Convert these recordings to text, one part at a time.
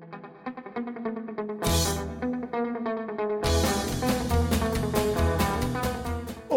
Thank you.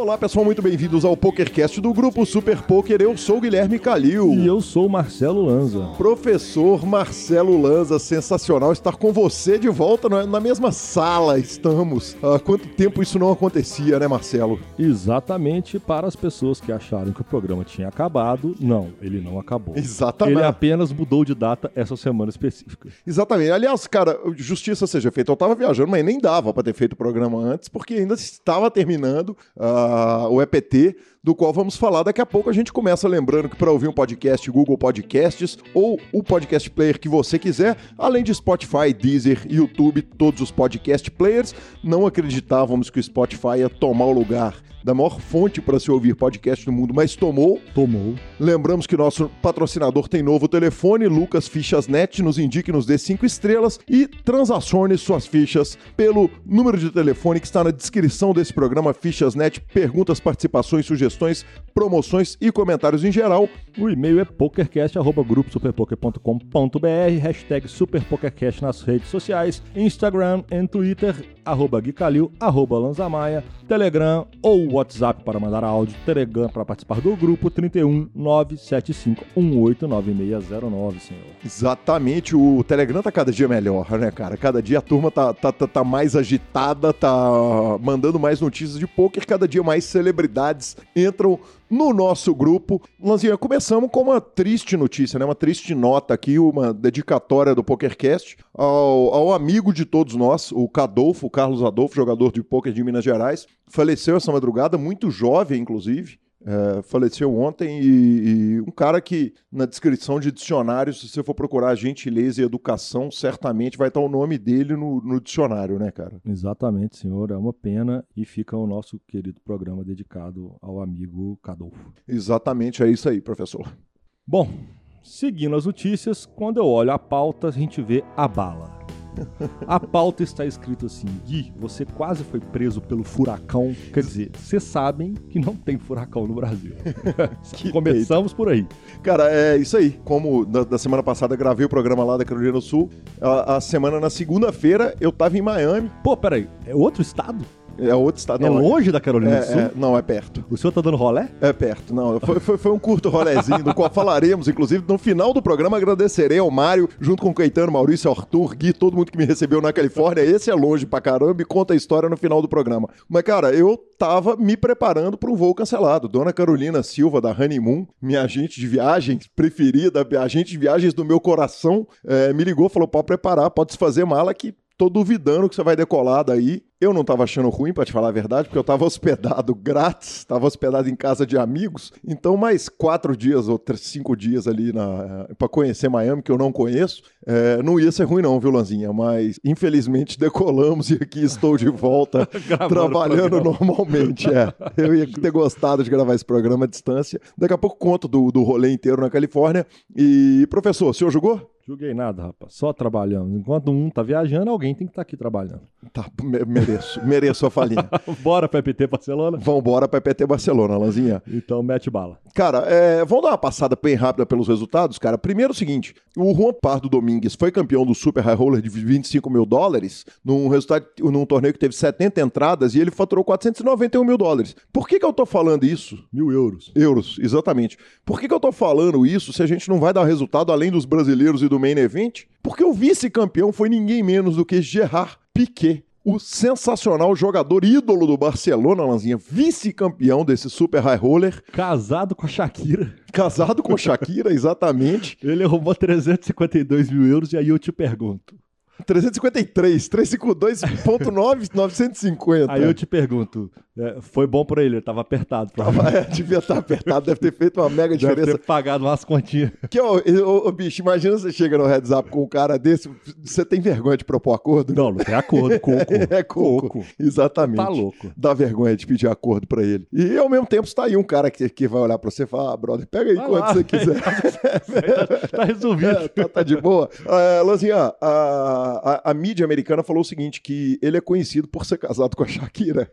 Olá pessoal, muito bem-vindos ao PokerCast do Grupo Super Poker. Eu sou o Guilherme Calil. E eu sou o Marcelo Lanza. Professor Marcelo Lanza, sensacional estar com você de volta na, na mesma sala. Estamos. Há quanto tempo isso não acontecia, né, Marcelo? Exatamente para as pessoas que acharam que o programa tinha acabado. Não, ele não acabou. Exatamente. Ele apenas mudou de data essa semana específica. Exatamente. Aliás, cara, justiça seja feita. Eu tava viajando, mas nem dava para ter feito o programa antes, porque ainda estava terminando. Uh, o EPT, do qual vamos falar daqui a pouco. A gente começa lembrando que para ouvir um podcast, Google Podcasts ou o podcast player que você quiser, além de Spotify, Deezer, YouTube, todos os podcast players, não acreditávamos que o Spotify ia tomar o lugar da maior fonte para se ouvir podcast do mundo, mas tomou. Tomou. Lembramos que nosso patrocinador tem novo telefone, Lucas Fichas Net, nos indique, nos dê cinco estrelas e transacione suas fichas pelo número de telefone que está na descrição desse programa, Fichas Net. Perguntas, participações, sugestões, promoções e comentários em geral. O e-mail é pokercast.gruposuperpoker.com.br, hashtag superpokercast nas redes sociais, Instagram e Twitter, arroba Guicalil, arroba Lanzamaia, Telegram ou WhatsApp para mandar áudio, Telegram para participar do grupo 31 975 189609, senhor. Exatamente, o Telegram tá cada dia melhor, né, cara? Cada dia a turma tá, tá, tá, tá mais agitada, tá mandando mais notícias de poker, cada dia mais celebridades entram no nosso grupo. Lanzinha, começamos com uma triste notícia, né? Uma triste nota aqui, uma dedicatória do PokerCast ao, ao amigo de todos nós, o Cadolfo, o Carlos Adolfo, jogador de poker de Minas Gerais. Faleceu essa madrugada, muito jovem, inclusive. É, faleceu ontem e, e, um cara que na descrição de dicionário, se você for procurar gentileza e educação, certamente vai estar o nome dele no, no, dicionário, né, cara? Exatamente, senhor. É uma pena e fica o nosso querido programa dedicado ao amigo Cadolfo. Exatamente, é isso aí, professor. Bom, seguindo as notícias, quando eu olho a pauta, a gente vê a bala. A pauta está escrito assim: Gui, você quase foi preso pelo furacão. Quer dizer, vocês sabem que não tem furacão no Brasil. Começamos por aí. Cara, é isso aí. Como da, da, semana passada gravei o programa lá da Carolina do Sul, a, a semana na segunda-feira eu tava em Miami. Pô, peraí, é outro estado? É outro estado. É não, longe da Carolina é, do Sul? É, não, é perto. O senhor tá dando rolé? É perto, não. Foi, foi, foi um curto rolézinho, do qual falaremos, inclusive, no final do programa agradecerei ao Mário, junto com o Caetano, Maurício, Arthur, Gui, todo mundo que me recebeu na Califórnia. Esse é longe pra caramba e conta a história no final do programa. Mas, cara, eu tava me preparando para um voo cancelado. Dona Carolina Silva, da Honeymoon, minha agente de viagens preferida, agente de viagens do meu coração, é, me ligou, falou: pode preparar, pode se fazer mala que tô duvidando que você vai decolar daí. Eu não tava achando ruim, para te falar a verdade, porque eu tava hospedado grátis, tava hospedado em casa de amigos. Então, mais quatro dias ou cinco dias ali na, para conhecer Miami, que eu não conheço, é, não ia ser ruim, não, viu, Lanzinha? Mas, infelizmente, decolamos e aqui estou de volta, trabalhando normalmente. É. Eu ia ter gostado de gravar esse programa à distância. Daqui a pouco conto do, do rolê inteiro na Califórnia. E, professor, o senhor jogou? Joguei nada, rapaz. Só trabalhando. Enquanto um tá viajando, alguém tem que estar tá aqui trabalhando. Tá, mereço. mereço a falinha. Bora pra EPT Barcelona? Vambora pra EPT Barcelona, Lanzinha. Então mete bala. Cara, é, vamos dar uma passada bem rápida pelos resultados, cara. Primeiro o seguinte, o Juan Pardo Domingues foi campeão do Super High Roller de 25 mil dólares num resultado, num torneio que teve 70 entradas e ele faturou 491 mil dólares. Por que que eu tô falando isso? Mil euros. Euros, exatamente. Por que que eu tô falando isso se a gente não vai dar resultado além dos brasileiros e do do Main Event, porque o vice-campeão foi ninguém menos do que Gerard Piquet, o sensacional jogador ídolo do Barcelona, Lanzinha, vice-campeão desse Super High Roller. Casado com a Shakira. Casado com a Shakira, exatamente. Ele roubou 352 mil euros e aí eu te pergunto. 353, 352.950. Aí eu te pergunto, é, foi bom pra ele, ele tava apertado. Tava, é, devia estar apertado, deve ter feito uma mega deve diferença. Deve ter pagado umas continhas. Que, ó, ô, ô, bicho, imagina você chega no heads up com um cara desse, você tem vergonha de propor acordo? Não, não tem acordo, coco. é coco, coco. exatamente. Tá louco. Dá vergonha de pedir acordo pra ele. E ao mesmo tempo está aí um cara que, que vai olhar pra você e falar, ah, brother, pega aí vai quando lá, você quiser. tá, tá resolvido. É, tá, tá, de boa. Uh, Lanzinha, uh, a, a mídia americana falou o seguinte: que ele é conhecido por ser casado com a Shakira.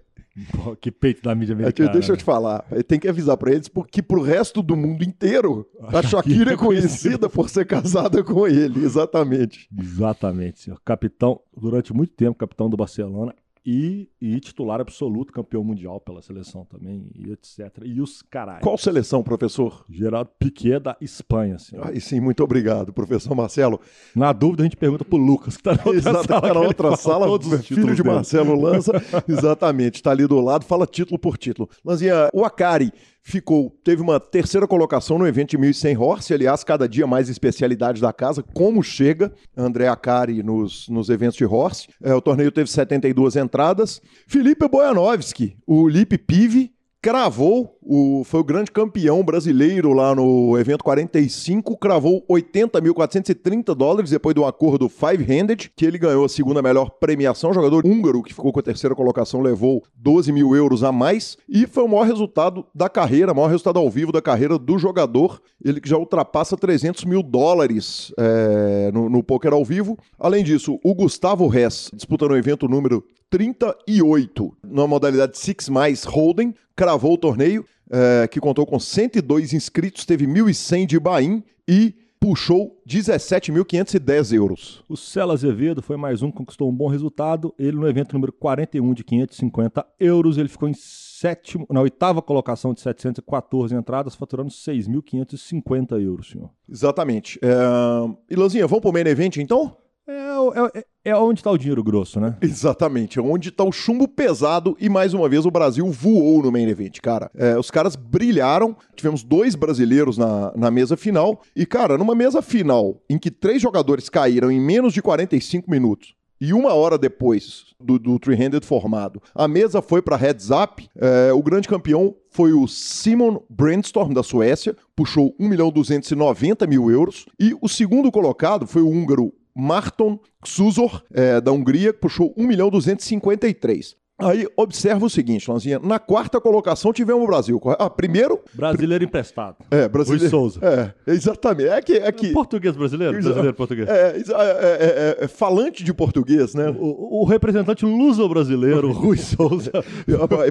Pô, que peito da mídia É que, americana. deixa eu te falar, tem que avisar pra eles porque pro resto do mundo inteiro a Shakira é conhecida por ser casada com ele, exatamente. Exatamente, senhor. Capitão, durante muito tempo, capitão do Barcelona e, e titular absoluto, campeão mundial pela seleção também, e etc. E os caralho. Qual seleção, professor? Geraldo Piquet da Espanha, senhor. Aí sim, muito obrigado, professor Marcelo. Na dúvida, a gente pergunta pro Lucas, que tá na outra Exato, sala. tá na outra sala, todos os filho de dele. Marcelo Lança, exatamente, está ali do lado, fala título por título. Lanzinha, o Akari ficou, teve uma terceira colocação no evento de 1.100 horse, aliás, cada dia mais especialidades da casa, como chega André Akari nos, nos eventos de horse. É, o torneio teve 72 entradas. Felipe Bojanovski, o Lipe Pive, cravou, o, foi o grande campeão brasileiro lá no evento 45, cravou 80.430 dólares depois do acordo five-handed, que ele ganhou a segunda melhor premiação. O jogador húngaro, que ficou com a terceira colocação, levou 12 mil euros a mais e foi o maior resultado da carreira, o maior resultado ao vivo da carreira do jogador. Ele que já ultrapassa 300 mil dólares é, no, no poker ao vivo. Além disso, o Gustavo Hess, disputando o evento número 38, na modalidade Six Mais Hold'em, cravou o torneio, eh, que contou com 102 inscritos, teve 1.100 de buy-in e puxou 17.510 euros. O Celo Azevedo foi mais um que conquistou um bom resultado. Ele no evento número 41 de 550 euros, ele ficou em sétimo, na oitava colocação de 714 entradas, faturando 6.550 euros, senhor. Exatamente. Eh, E Lanzinha, vamos pro main event então? É, o- é, é onde está o dinheiro grosso, né? Exatamente, onde está o chumbo pesado e mais uma vez o Brasil voou no main event, cara. É, os caras brilharam, tivemos dois brasileiros na, na mesa final e, cara, numa mesa final em que três jogadores caíram em menos de 45 minutos e uma hora depois do, do three-handed formado, a mesa foi para heads up, é, o grande campeão foi o Simon Brandstorm da Suécia, puxou 1 milhão 290 mil euros e o segundo colocado foi o húngaro Marton Xuzor, é, da Hungria, puxou 1 milhão 253. Aí observa o seguinte, Lanzinha, na quarta colocação tivemos o Brasil. Ah, primeiro, Brasileiro emprestado. é, brasileiro. Rui Souza. É, exatamente. É que, é que Português brasileiro? Exa- Brasileiro português. é, exa- é, é, é, é falante de português, né? O, o representante luso-brasileiro, Rui Souza.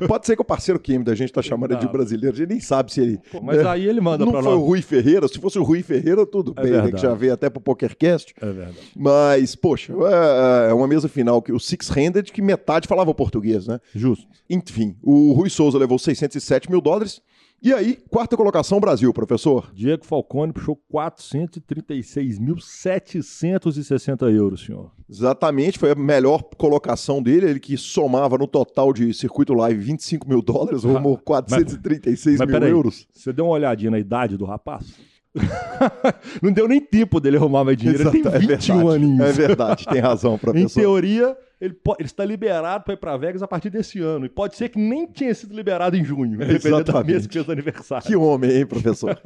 Pode ser que o parceiro Kim da gente tá chamando de brasileiro, a gente nem sabe se ele. Mas né? aí ele manda Não pra foi o. Rui Ferreira, se fosse o Rui Ferreira, tudo É bem, né? Que verdade. já veio até pro PokerCast. É verdade. Mas, poxa, é, é uma mesa final que o Six-Handed, que metade falava português, né? Justo. Enfim, o Rui Souza levou 607 mil dólares. E aí, quarta colocação, Brasil, professor. Diego Falcone puxou 436.760 euros, senhor. Exatamente, foi a melhor colocação dele. Ele que somava no total de circuito live 25 mil dólares, rumou 436 Mas mil peraí, euros. você deu uma olhadinha na idade do rapaz? Não deu nem tempo dele arrumar mais dinheiro. Ele tem Exato, é 21 verdade. aninhos. É verdade, tem razão, Em professor. teoria, ele, ele está liberado para ir para Vegas a partir desse ano. E pode ser que nem tinha sido liberado em junho, dependendo da mês que fez aniversário. Que homem, hein, professor?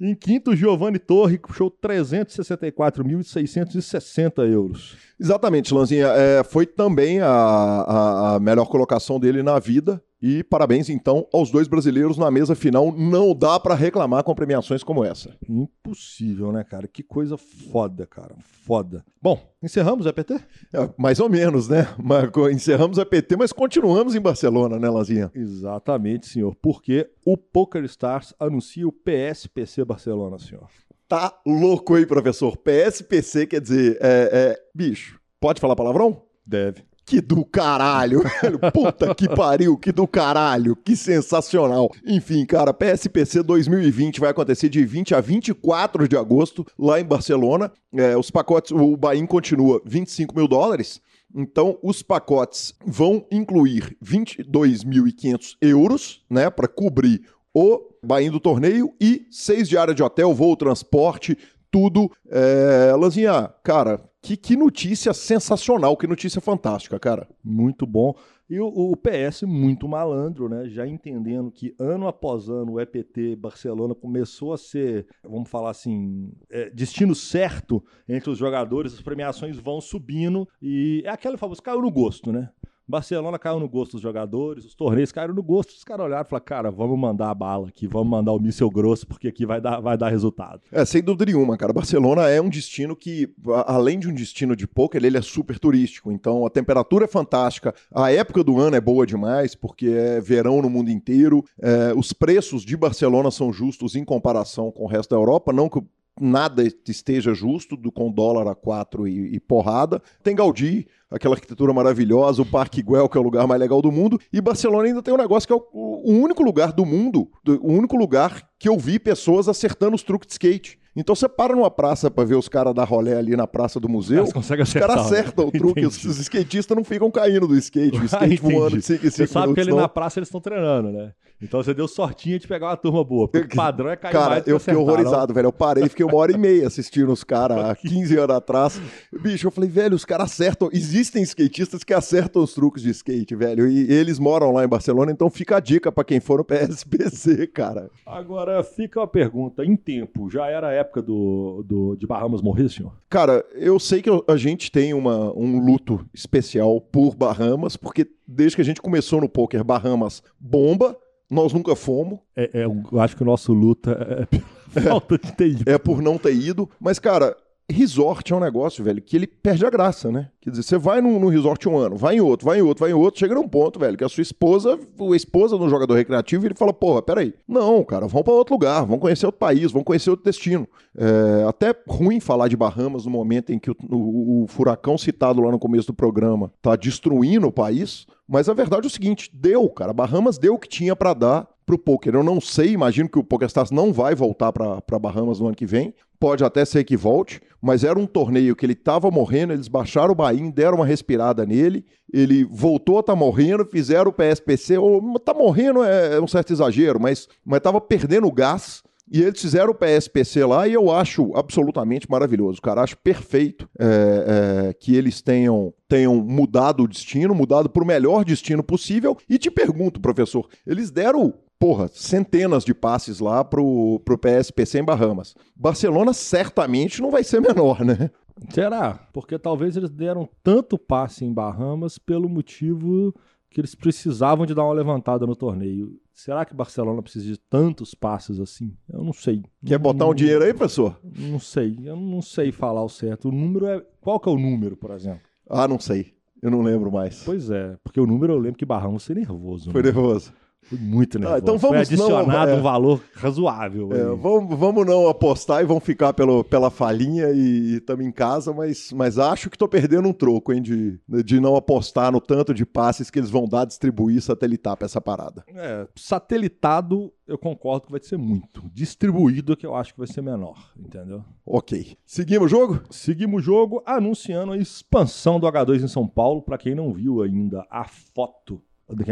Em quinto, Giovanni Torre puxou 364.660 euros. Exatamente, Lanzinha. É, foi também a, a- a melhor colocação dele na vida. E parabéns, então, aos dois brasileiros na mesa final. Não dá pra reclamar com premiações como essa. Impossível, né, cara? Que coisa foda, cara. Foda. Bom, encerramos EPT? É, mais ou menos, né? Mas, co- encerramos a PT, mas continuamos em Barcelona, né, Lanzinha? Exatamente, senhor. Porque o PokerStars anuncia o PSPC Barcelona, senhor. Tá louco aí, professor. PSPC quer dizer, é, é, bicho, pode falar palavrão? Deve. Que do caralho, velho. Puta que pariu, que do caralho, que sensacional. Enfim, cara, PSPC 2020 vai acontecer de 20 a 24 de agosto, lá em Barcelona. É, os pacotes, o Bahia continua 25 mil dólares. Então, os pacotes vão incluir 22.500 euros, né, para cobrir o Bahia do torneio e seis diárias de hotel, voo, transporte, tudo. É, Lanzinha, cara, que, que notícia sensacional, que notícia fantástica, cara. Muito bom. E o, o PS muito malandro, né? Já entendendo que ano após ano o EPT Barcelona começou a ser, vamos falar assim, é, destino certo entre os jogadores, as premiações vão subindo e é aquela famosa, caiu no gosto, né? Barcelona caiu no gosto dos jogadores, os torneios caíram no gosto, os caras olharam e falaram, cara, vamos mandar a bala aqui, vamos mandar o míssel grosso, porque aqui vai dar, vai dar resultado. É, sem dúvida nenhuma, cara. Barcelona é um destino que, além de um destino de poker, ele é super turístico. Então a temperatura é fantástica, a época do ano é boa demais, porque é verão no mundo inteiro. É, os preços de Barcelona são justos em comparação com o resto da Europa, não que nada esteja justo, do, com dólar a 4 e, e, porrada. Tem Gaudí, aquela arquitetura maravilhosa, o Parque Güell, que é o lugar mais legal do mundo, e Barcelona ainda tem um negócio que é o, o único lugar do mundo, o único lugar que eu vi pessoas acertando os truques de skate. Então você para numa praça para ver os caras dar rolé ali na praça do museu. Os caras acertam né? o truque, os, os, skatistas não ficam caindo do skate, o skate ah, voando de 5 Você sabe que ali não. na praça eles estão treinando, né? Então você deu sortinha de pegar uma turma boa. Porque o padrão é cair Cara, mais eu fiquei horrorizado, não. velho. Eu parei, fiquei uma hora e meia assistindo os caras há 15 anos atrás. Bicho, eu falei, velho, os caras acertam. Existem skatistas que acertam os truques de skate, velho. E eles moram lá em Barcelona, então fica a dica para quem for no PSBC, cara. Agora fica uma pergunta: em tempo, já era a época do, do, de Bahamas morrer, senhor? Cara, eu sei que a gente tem uma, um luto especial por Bahamas, porque desde que a gente começou no poker, Bahamas bomba nós nunca fomos. É, é, eu acho que o nosso luta é, é falta de ter ido. É por não ter ido. Mas, cara, resort é um negócio, velho, que ele perde a graça, né? Quer dizer, você vai num, num, resort um ano, vai em outro, vai em outro, vai em outro, chega num ponto, velho, que a sua esposa, a esposa do jogador recreativo, ele fala, porra, peraí. Não, cara, vamos para outro lugar, vamos conhecer outro país, vamos conhecer outro destino. É até ruim falar de Bahamas no momento em que o, o, o furacão citado lá no começo do programa tá destruindo o país, mas a verdade é o seguinte, deu, cara, Bahamas deu o que tinha para dar pro poker. Eu não sei, imagino que o PokerStars não vai voltar para Bahamas no ano que vem. Pode até ser que volte, mas era um torneio que ele estava morrendo, eles baixaram o Bahia, deram uma respirada nele, ele voltou a estar tá morrendo, fizeram o PSPC, ou tá morrendo é, é um certo exagero, mas mas tava perdendo gás. E eles fizeram o PSPC lá e eu acho absolutamente maravilhoso, cara. Acho perfeito é, é, que eles tenham, tenham mudado o destino, mudado para o melhor destino possível. E te pergunto, professor, eles deram porra, centenas de passes lá pro, pro PSPC em Bahamas. Barcelona certamente não vai ser menor, né? Será? Porque talvez eles deram tanto passe em Bahamas pelo motivo que eles precisavam de dar uma levantada no torneio. Será que Barcelona precisa de tantos passes assim? Eu não sei. Quer botar um dinheiro aí, professor? Não sei. Eu não sei falar o certo. O número é. Qual que é o número, por exemplo? Ah, não sei. Eu não lembro mais. Pois é, porque o número eu lembro que Barramos foi nervoso. Foi né? nervoso. Foi muito nervoso. Ah, então vamos Foi adicionado não, é, um valor razoável. É, vamos, vamos não apostar e vamos ficar pelo, pela falinha e estamos em casa, mas, mas acho que estou perdendo um troco, hein, de, de não apostar no tanto de passes que eles vão dar, distribuir satelitar para essa parada. É, satelitado eu concordo que vai ser muito. Distribuído que eu acho que vai ser menor, entendeu? Ok. Seguimos o jogo? Seguimos o jogo anunciando a expansão do H2 em São Paulo. Para quem não viu ainda a foto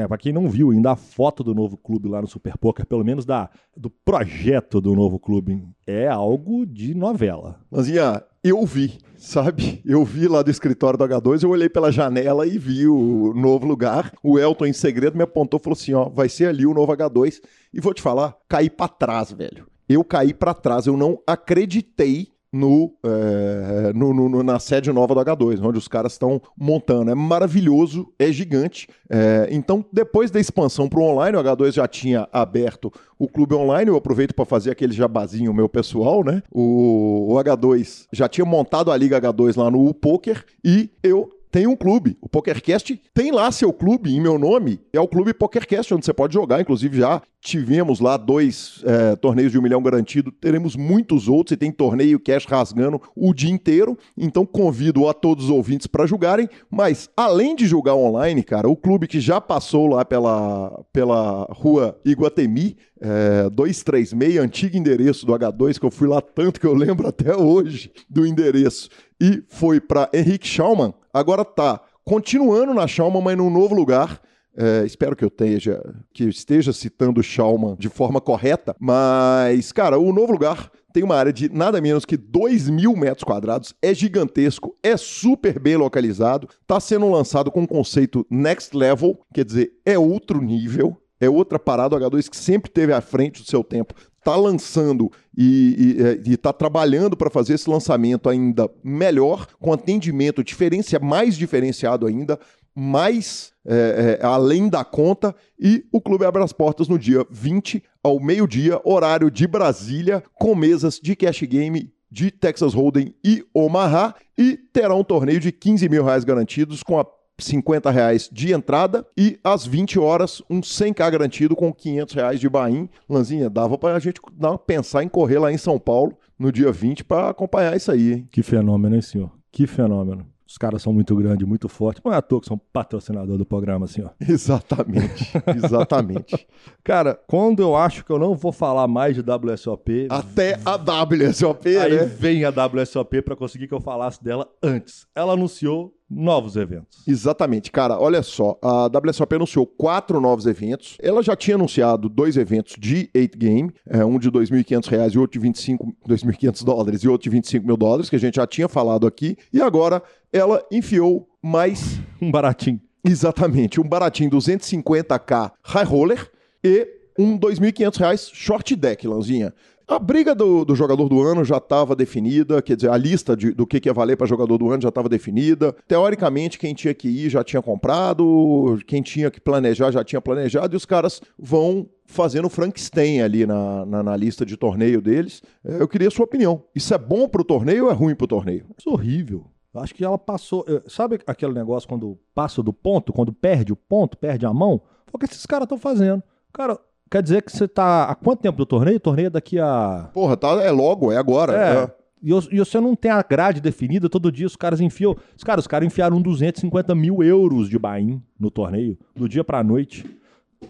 para quem não viu ainda a foto do novo clube lá no Super Poker, pelo menos da, do projeto do novo clube, é algo de novela. Mas, Ian, eu vi, sabe? Eu vi lá do escritório do H2, eu olhei pela janela e vi o novo lugar. O Elton, em segredo, me apontou e falou assim: ó, vai ser ali o novo H2. E vou te falar, caí para trás, velho. Eu caí para trás, eu não acreditei no, é, no, no, na sede nova do H2, onde os caras estão montando. É maravilhoso, é gigante. É, então, depois da expansão para o online, o H2 já tinha aberto o clube online. Eu aproveito para fazer aquele jabazinho meu pessoal, né? O, o H2 já tinha montado a Liga H2 lá no Poker e eu tem um clube. O PokerCast tem lá seu clube em meu nome. É o Clube PokerCast, onde você pode jogar. Inclusive, já tivemos lá dois é, torneios de um milhão garantido. Teremos muitos outros e tem torneio cash rasgando o dia inteiro. Então, convido a todos os ouvintes para jogarem. Mas, além de jogar online, cara, o clube que já passou lá pela, pela rua Iguatemi, é, 236, antigo endereço do H2, que eu fui lá tanto que eu lembro até hoje do endereço, e foi para Henrique Schaumann Agora tá continuando na Schaumann, mas num novo lugar. É, espero que eu esteja, que esteja citando Schaumann de forma correta, mas, cara, o novo lugar tem uma área de nada menos que 2 mil metros quadrados, é gigantesco, é super bem localizado, está sendo lançado com o conceito Next Level, quer dizer, é outro nível, é outra parada, o H2 que sempre teve à frente do seu tempo, está lançando e está é, trabalhando para fazer esse lançamento ainda melhor, com atendimento diferencia, mais diferenciado ainda, mais é, é, além da conta. E o clube abre as portas no dia 20 ao meio-dia, horário de Brasília, com mesas de cash game de Texas Hold'em e Omaha. E terá um torneio de 15 mil reais garantidos com a 50 reais de entrada e às 20 horas um 100k garantido com 500 reais de bain. Lanzinha, dava para a gente dar, pensar em correr lá em São Paulo no dia 20 para acompanhar isso aí. Hein? Que fenômeno, hein, senhor? Que fenômeno. Os caras são muito grandes, muito fortes. Não é à toa que são patrocinador do programa, assim, ó. Exatamente, exatamente. Cara, quando eu acho que eu não vou falar mais de WSOP... Até a WSOP, aí né? vem a WSOP para conseguir que eu falasse dela antes. Ela anunciou novos eventos. Exatamente, cara. Olha só, a WSOP anunciou quatro novos eventos. Ela já tinha anunciado dois eventos de 8 game, é, um de R$ 2.500 e outro de 25, 2.500 dólares e outro de 25 mil dólares, que a gente já tinha falado aqui. E agora ela enfiou mais um baratinho. Exatamente, um baratinho 250k high roller e um 2.500 reais short deck, Lanzinha. A briga do, do, jogador do ano já estava definida, quer dizer, a lista de, do que, que ia valer para jogador do ano já estava definida. Teoricamente, quem tinha que ir já tinha comprado, quem tinha que planejar já tinha planejado, e os caras vão fazendo Frankenstein ali na, na, na, lista de torneio deles. É, eu queria a sua opinião. Isso é bom para o torneio ou é ruim para o torneio? Isso é horrível. Acho que ela passou. Sabe aquele negócio quando passa do ponto, quando perde o ponto, perde a mão? Foi o que esses caras estão fazendo. Cara, Quer dizer que você tá. Há quanto tempo do torneio? O torneio é daqui a. Porra, tá, é logo, é agora. É. é. E, e, você não tem a grade definida, todo dia os caras enfiam. Os caras, os caras enfiaram 250 mil euros de bain no torneio, do dia pra noite.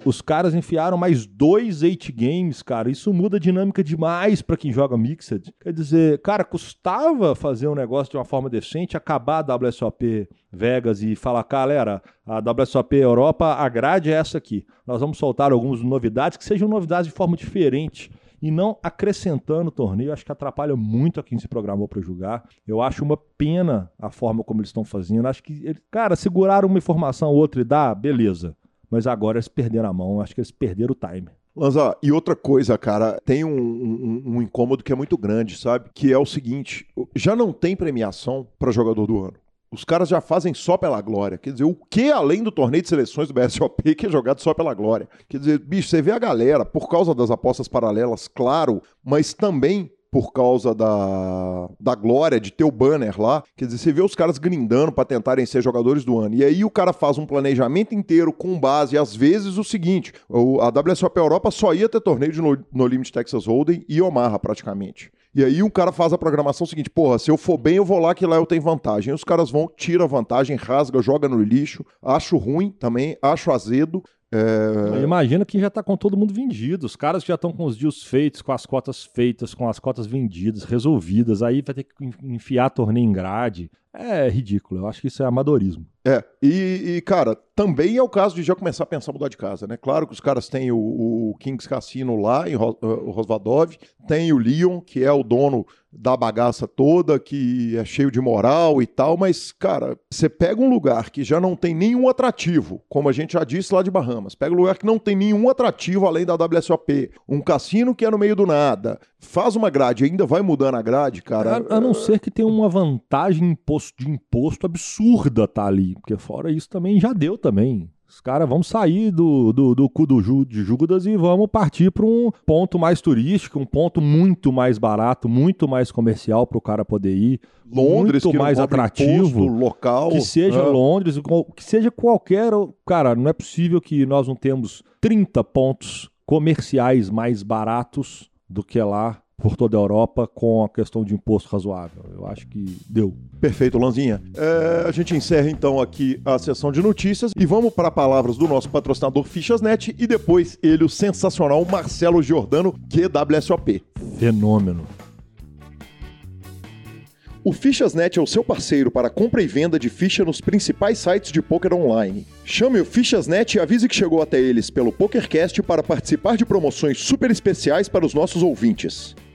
Os caras enfiaram mais dois eight games, cara. Isso muda a dinâmica demais para quem joga Mixed. Quer dizer, cara, custava fazer um negócio de uma forma decente, acabar a WSOP Vegas e falar, galera, a WSOP Europa, a grade é essa aqui. Nós vamos soltar algumas novidades que sejam novidades de forma diferente e não acrescentando o torneio. Acho que atrapalha muito a quem se programou para jogar. Eu acho uma pena a forma como eles estão fazendo. Acho que, cara, segurar uma informação ou outra e dar, beleza mas agora eles perderam a mão, acho que eles perderam o time. Lanza, e outra coisa, cara, tem um, um, um, incômodo que é muito grande, sabe? Que é o seguinte: já não tem premiação para jogador do ano. Os caras já fazem só pela glória. Quer dizer, o que além do torneio de seleções do BSOP que é jogado só pela glória? Quer dizer, bicho, você vê a galera, por causa das apostas paralelas, claro, mas também por causa da, da glória de ter o banner lá. Quer dizer, você vê os caras grindando para tentarem ser jogadores do ano. E aí o cara faz um planejamento inteiro com base, às vezes, o seguinte: a WSOP Europa só ia ter torneio de No, Limit Texas Hold'em e Omaha, praticamente. E aí o cara faz a programação seguinte, porra, se eu for bem, eu vou lá que lá eu tenho vantagem. os caras vão, tira a vantagem, rasga, joga no lixo. Acho ruim também, acho azedo. É... Imagina que já está com todo mundo vendido. Os caras já estão com os deals feitos, com as cotas feitas, com as cotas vendidas, resolvidas. Aí vai ter que enfiar torneio em grade. É ridículo. Eu acho que isso é amadorismo. É, e, e, cara, também é o caso de já começar a pensar mudar de casa, né? Claro que os caras têm o, o Kings Cassino lá em Ro, uh, Rosvadov, tem o Leon, que é o dono da bagaça toda, que é cheio de moral e tal, mas, cara, você pega um lugar que já não tem nenhum atrativo, como a gente já disse lá de Bahamas, pega um lugar que não tem nenhum atrativo além da WSOP, um cassino que é no meio do nada, faz uma grade, ainda vai mudando a grade, cara. A, a não ser que tenha uma vantagem imposto, de imposto absurda tá ali, porque fora isso também já deu também. Os caras vão sair do, do, do cu do Ju, de Judas e vamos partir para um ponto mais turístico, um ponto muito mais barato, muito mais comercial para o cara poder ir. Londres, muito mais atrativo, local. Que seja é. Londres, que seja qualquer. Cara, não é possível que nós não temos 30 pontos comerciais mais baratos do que lá por toda a Europa com a questão de imposto razoável. Eu acho que deu. Perfeito, Lanzinha. É, a gente encerra então aqui a sessão de notícias e vamos para palavras do nosso patrocinador Fichasnet e depois ele, o sensacional Marcelo Giordano, QWSOP. Fenômeno. O Fichasnet é o seu parceiro para compra e venda de ficha nos principais sites de poker online. Chame o Fichasnet e avise que chegou até eles pelo PokerCast para participar de promoções super especiais para os nossos ouvintes.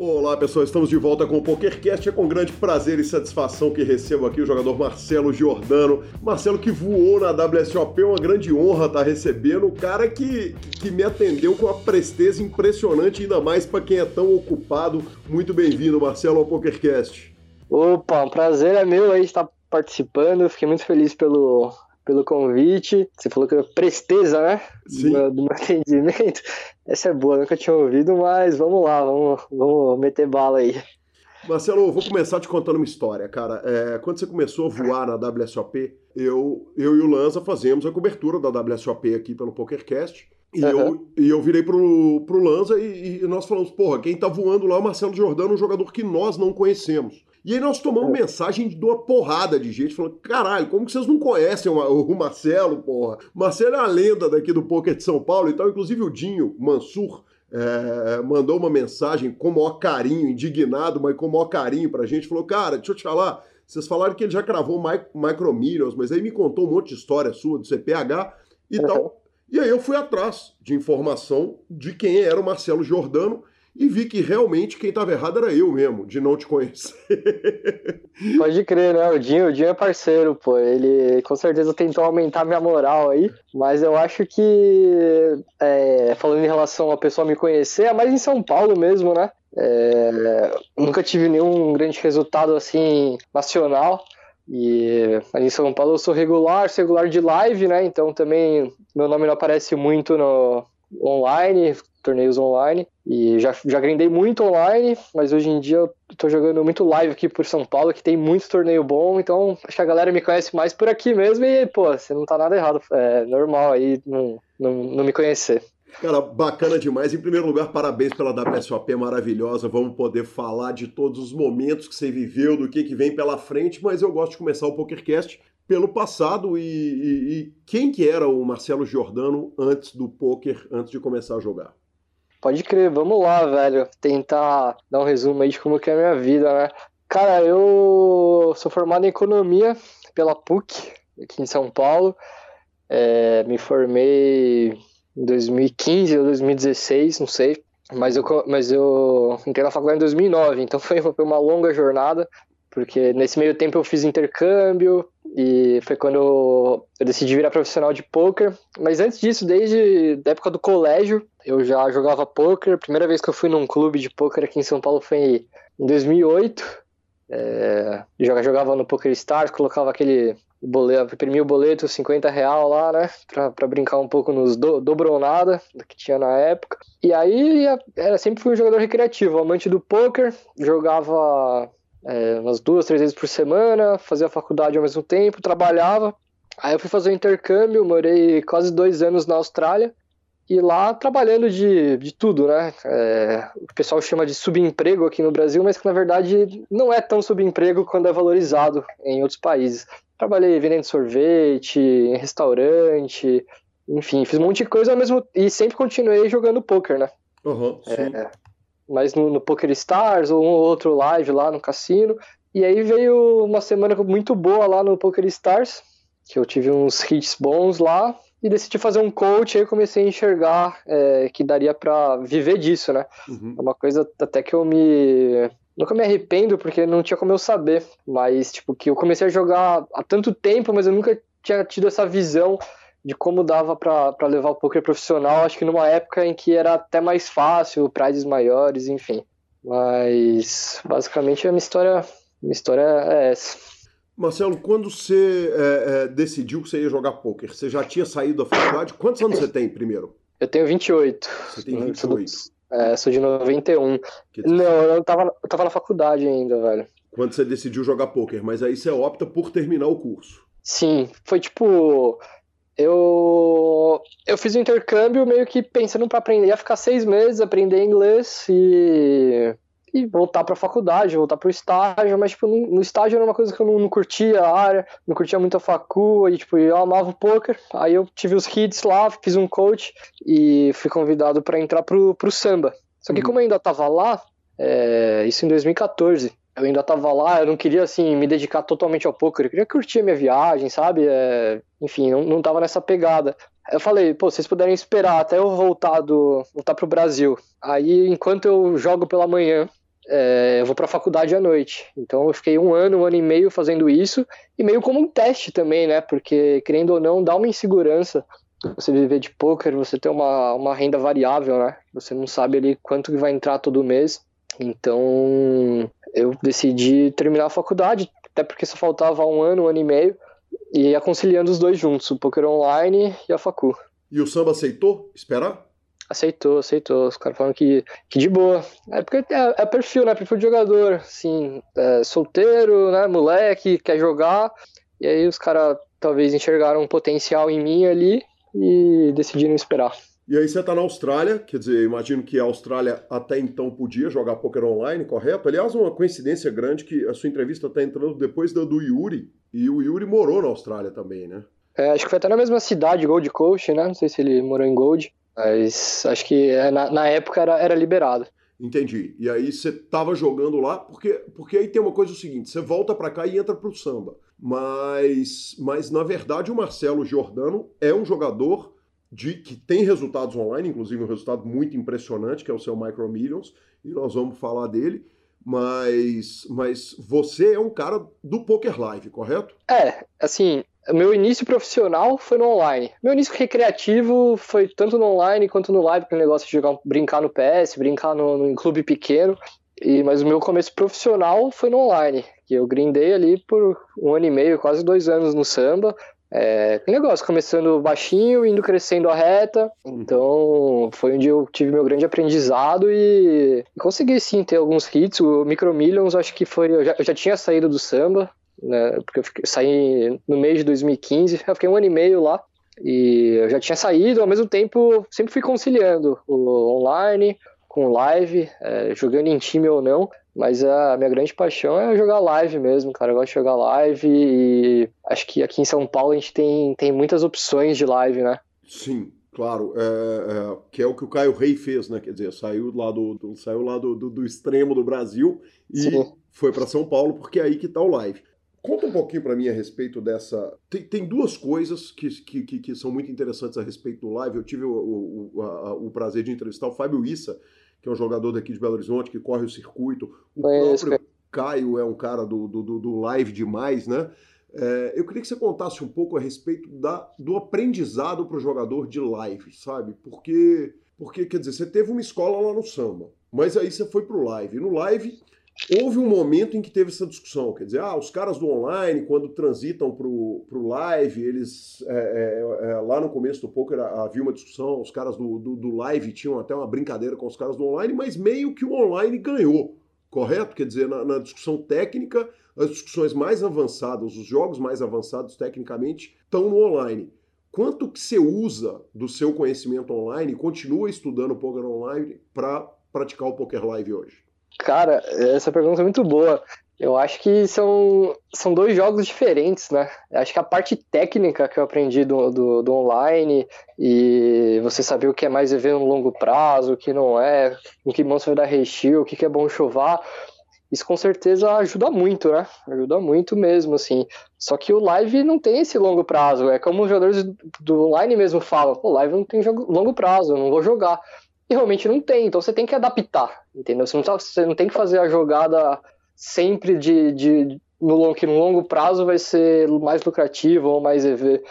Olá pessoal, estamos de volta com o PokerCast. É com grande prazer e satisfação que recebo aqui o jogador Marcelo Giordano. Marcelo que voou na WSOP, uma grande honra estar recebendo. O cara que, que me atendeu com uma presteza impressionante, ainda mais para quem é tão ocupado. Muito bem-vindo, Marcelo, ao PokerCast. Opa, um prazer é meu aí estar participando. Fiquei muito feliz pelo, pelo convite. Você falou que é presteza, né? Sim. Do, do meu atendimento. Essa é boa, nunca tinha ouvido, mas vamos lá, vamos, vamos meter bala aí. Marcelo, eu vou começar te contando uma história, cara. É, quando você começou a voar na WSOP, eu, eu e o Lanza fazemos a cobertura da WSOP aqui pelo PokerCast. E, uhum. eu, e eu virei pro, pro Lanza e, e, nós falamos, porra, quem tá voando lá é o Marcelo Jordano, um jogador que nós não conhecemos. E aí nós tomamos é. mensagem de uma porrada de gente falando: caralho, como que vocês não conhecem o Marcelo, porra? Marcelo é a lenda daqui do poker de São Paulo e tal. Inclusive o Dinho Mansur é, mandou uma mensagem com o maior carinho, indignado, mas com o maior carinho pra gente. Falou: cara, deixa eu te falar. Vocês falaram que ele já cravou Micro Millions, mas aí me contou um monte de história sua do CPH e uhum. tal. E aí eu fui atrás de informação de quem era o Marcelo Giordano e vi que realmente quem estava errado era eu mesmo, de não te conhecer. Pode crer, né? O Dinho, o Dinho é parceiro, pô. Ele com certeza tentou aumentar minha moral aí, mas eu acho que, é, falando em relação a pessoa me conhecer, é mais em São Paulo mesmo, né? É, nunca tive nenhum grande resultado assim nacional. E ali em São Paulo eu sou regular, regular de live, né? Então também meu nome não aparece muito no online, torneios online. E já, já grindei muito online, mas hoje em dia eu tô jogando muito live aqui por São Paulo, que tem muito torneio bom, então acho que a galera me conhece mais por aqui mesmo e, pô, você não tá nada errado. É normal aí não, não, não me conhecer. Cara, bacana demais. Em primeiro lugar, parabéns pela WSOP maravilhosa. Vamos poder falar de todos os momentos que você viveu, do que, que vem pela frente, mas eu gosto de começar o PokerCast pelo passado e, e, e quem que era o Marcelo Giordano antes do poker, antes de começar a jogar? Pode crer, vamos lá, velho. Tentar dar um resumo aí de como que é a minha vida, né? Cara, eu sou formado em economia pela PUC, aqui em São Paulo. É, me formei em 2015 ou 2016, não sei. Mas eu, mas eu entrei na faculdade em 2009, então foi, uma longa jornada, porque nesse meio tempo eu fiz intercâmbio, e foi quando eu decidi virar profissional de poker. Mas antes disso, desde a época do colégio, eu já jogava poker. A primeira vez que eu fui num clube de poker aqui em São Paulo foi em 2008. É, jogava no Poker Stars, colocava aquele boleto, imprimia o boleto 50 real lá, né, pra, pra brincar um pouco nos do, dobro nada que tinha na época. E aí era, sempre fui um jogador recreativo, amante do poker, jogava é, umas duas, três vezes por semana, fazia faculdade ao mesmo tempo, trabalhava. Aí eu fui fazer um intercâmbio, morei quase dois anos na Austrália e lá trabalhando de, de tudo, né? É, o pessoal chama de subemprego aqui no Brasil, mas que na verdade não é tão subemprego quando é valorizado em outros países. Trabalhei vendendo sorvete, em restaurante, enfim, fiz um monte de coisa mesmo e sempre continuei jogando poker, né? Uhum, é, mas no, no Poker Stars ou um outro live lá no cassino. E aí veio uma semana muito boa lá no Poker Stars, que eu tive uns hits bons lá e decidi fazer um coach. Aí comecei a enxergar é, que daria para viver disso, né? Uhum. É uma coisa até que eu me nunca me arrependo porque não tinha como eu saber, mas tipo que eu comecei a jogar há tanto tempo, mas eu nunca tinha tido essa visão de como dava para levar o poker profissional, acho que numa época em que era até mais fácil, prizes maiores, enfim. Mas basicamente a minha história, minha história é essa. Marcelo, quando você é, é, decidiu que você ia jogar poker, você já tinha saído da faculdade? Quantos anos você tem primeiro? Eu tenho 28. Você tem 28. É, sou de 91. Que Não, eu tava, eu tava na faculdade ainda, velho. Quando você decidiu jogar poker, mas aí você opta por terminar o curso. Sim, foi tipo eu, eu fiz o um intercâmbio meio que pensando para aprender. Ia ficar seis meses, aprender inglês e, e voltar para a faculdade, voltar para o estágio, mas tipo, no, estágio era uma coisa que eu não, não, curtia a área, não curtia muito a facu, e tipo, eu amava o poker, aí eu tive os hits lá, fiz um coach e fui convidado para entrar pro, pro samba. Só que uhum. como eu ainda tava lá, é, isso em 2014, eu ainda tava lá, eu não queria, assim, me dedicar totalmente ao poker, eu queria curtir a minha viagem, sabe? É, enfim, não, não tava nessa pegada. Eu falei, pô, vocês puderem esperar até eu voltar do voltar pro Brasil. Aí, enquanto eu jogo pela manhã, é, eu vou pra faculdade à noite. Então eu fiquei um ano, um ano e meio fazendo isso, e meio como um teste também, né? Porque, querendo ou não, dá uma insegurança você viver de poker, você ter uma, uma renda variável, né? Você não sabe ali quanto que vai entrar todo mês. Então eu decidi terminar a faculdade, até porque só faltava um ano, um ano e meio, e ia conciliando os dois juntos, o poker online e a facu. E o samba aceitou esperar? Aceitou, aceitou. Os caras falaram que, que de boa. É porque é, é perfil, né? Perfil de jogador. Assim, é, solteiro, né? Moleque, quer jogar. E aí os caras talvez enxergaram um potencial em mim ali e decidiram esperar. E aí você está na Austrália, quer dizer, imagino que a Austrália até então podia jogar poker online, correto? Aliás, uma coincidência grande que a sua entrevista está entrando depois da do Yuri, e o Yuri morou na Austrália também, né? É, acho que foi até na mesma cidade, Gold Coast, né? Não sei se ele morou em Gold, mas acho que é, na, na época era, era liberado. Entendi. E aí você estava jogando lá, porque, porque aí tem uma coisa o seguinte, você volta para cá e entra pro samba. Mas, mas na verdade o Marcelo Giordano é um jogador de que tem resultados online, inclusive um resultado muito impressionante, que é o seu Micro Millions, e nós vamos falar dele. Mas, mas você é um cara do Poker Live, correto? É, assim, meu início profissional foi no online. Meu início recreativo foi tanto no online quanto no live, aquele negócio de jogar, brincar no PS, brincar no, no, em clube pequeno. E, mas o meu começo profissional foi no online, que eu grindei ali por um ano e meio, quase dois anos no samba. É, negócio, começando baixinho, indo crescendo a reta. Então, foi onde eu tive meu grande aprendizado e, e consegui sim ter alguns hits. O Micro Millions, acho que foi. Eu já, eu já tinha saído do samba, né? Porque eu fiquei, saí no mês de 2015, eu fiquei um ano e meio lá. E eu já tinha saído, ao mesmo tempo, sempre fui conciliando o online com live, é, jogando em time ou não. Mas a minha grande paixão é jogar live mesmo, cara. Eu gosto de jogar live e acho que aqui em São Paulo a gente tem, tem muitas opções de live, né? Sim, claro. É, é, que é o que o Caio Rei fez, né? Quer dizer, saiu lá do, do saiu lá do, do, do, extremo do Brasil e Sim. foi para São Paulo, porque é aí que tá o live. Conta um pouquinho para mim a respeito dessa. Tem, tem duas coisas que, que, que, são muito interessantes a respeito do live. Eu tive o, o, a, o prazer de entrevistar o Fábio Issa, que é um jogador daqui de Belo Horizonte, que corre o circuito. O próprio Caio é um cara do, do, do live demais, né? É, eu queria que você contasse um pouco a respeito da, do aprendizado para o jogador de live, sabe? Porque, porque, quer dizer, você teve uma escola lá no samba, mas aí você foi para o live. E no live houve um momento em que teve essa discussão, quer dizer, ah, os caras do online, quando transitam para o live, eles, é, é, é, lá no começo do poker havia uma discussão, os caras do, do, do, live tinham até uma brincadeira com os caras do online, mas meio que o online ganhou, correto? Quer dizer, na, na discussão técnica, as discussões mais avançadas, os jogos mais avançados tecnicamente, estão no online. Quanto que você usa do seu conhecimento online, continua estudando poker online para praticar o poker live hoje? Cara, essa pergunta é muito boa. Eu acho que são, são dois jogos diferentes, né? Eu acho que a parte técnica que eu aprendi do, do, do, online e você saber o que é mais EV no longo prazo, o que não é, em que mão você vai dar recheio, o que, que é bom chovar, isso com certeza ajuda muito, né? Ajuda muito mesmo, assim. Só que o live não tem esse longo prazo. É como os jogadores do online mesmo falam: o live não tem longo prazo, eu não vou jogar e realmente não tem. Então você tem que adaptar, entendeu? Você não, tá, você não tem que fazer a jogada sempre de, de no, que no longo prazo vai ser mais lucrativo ou mais EV.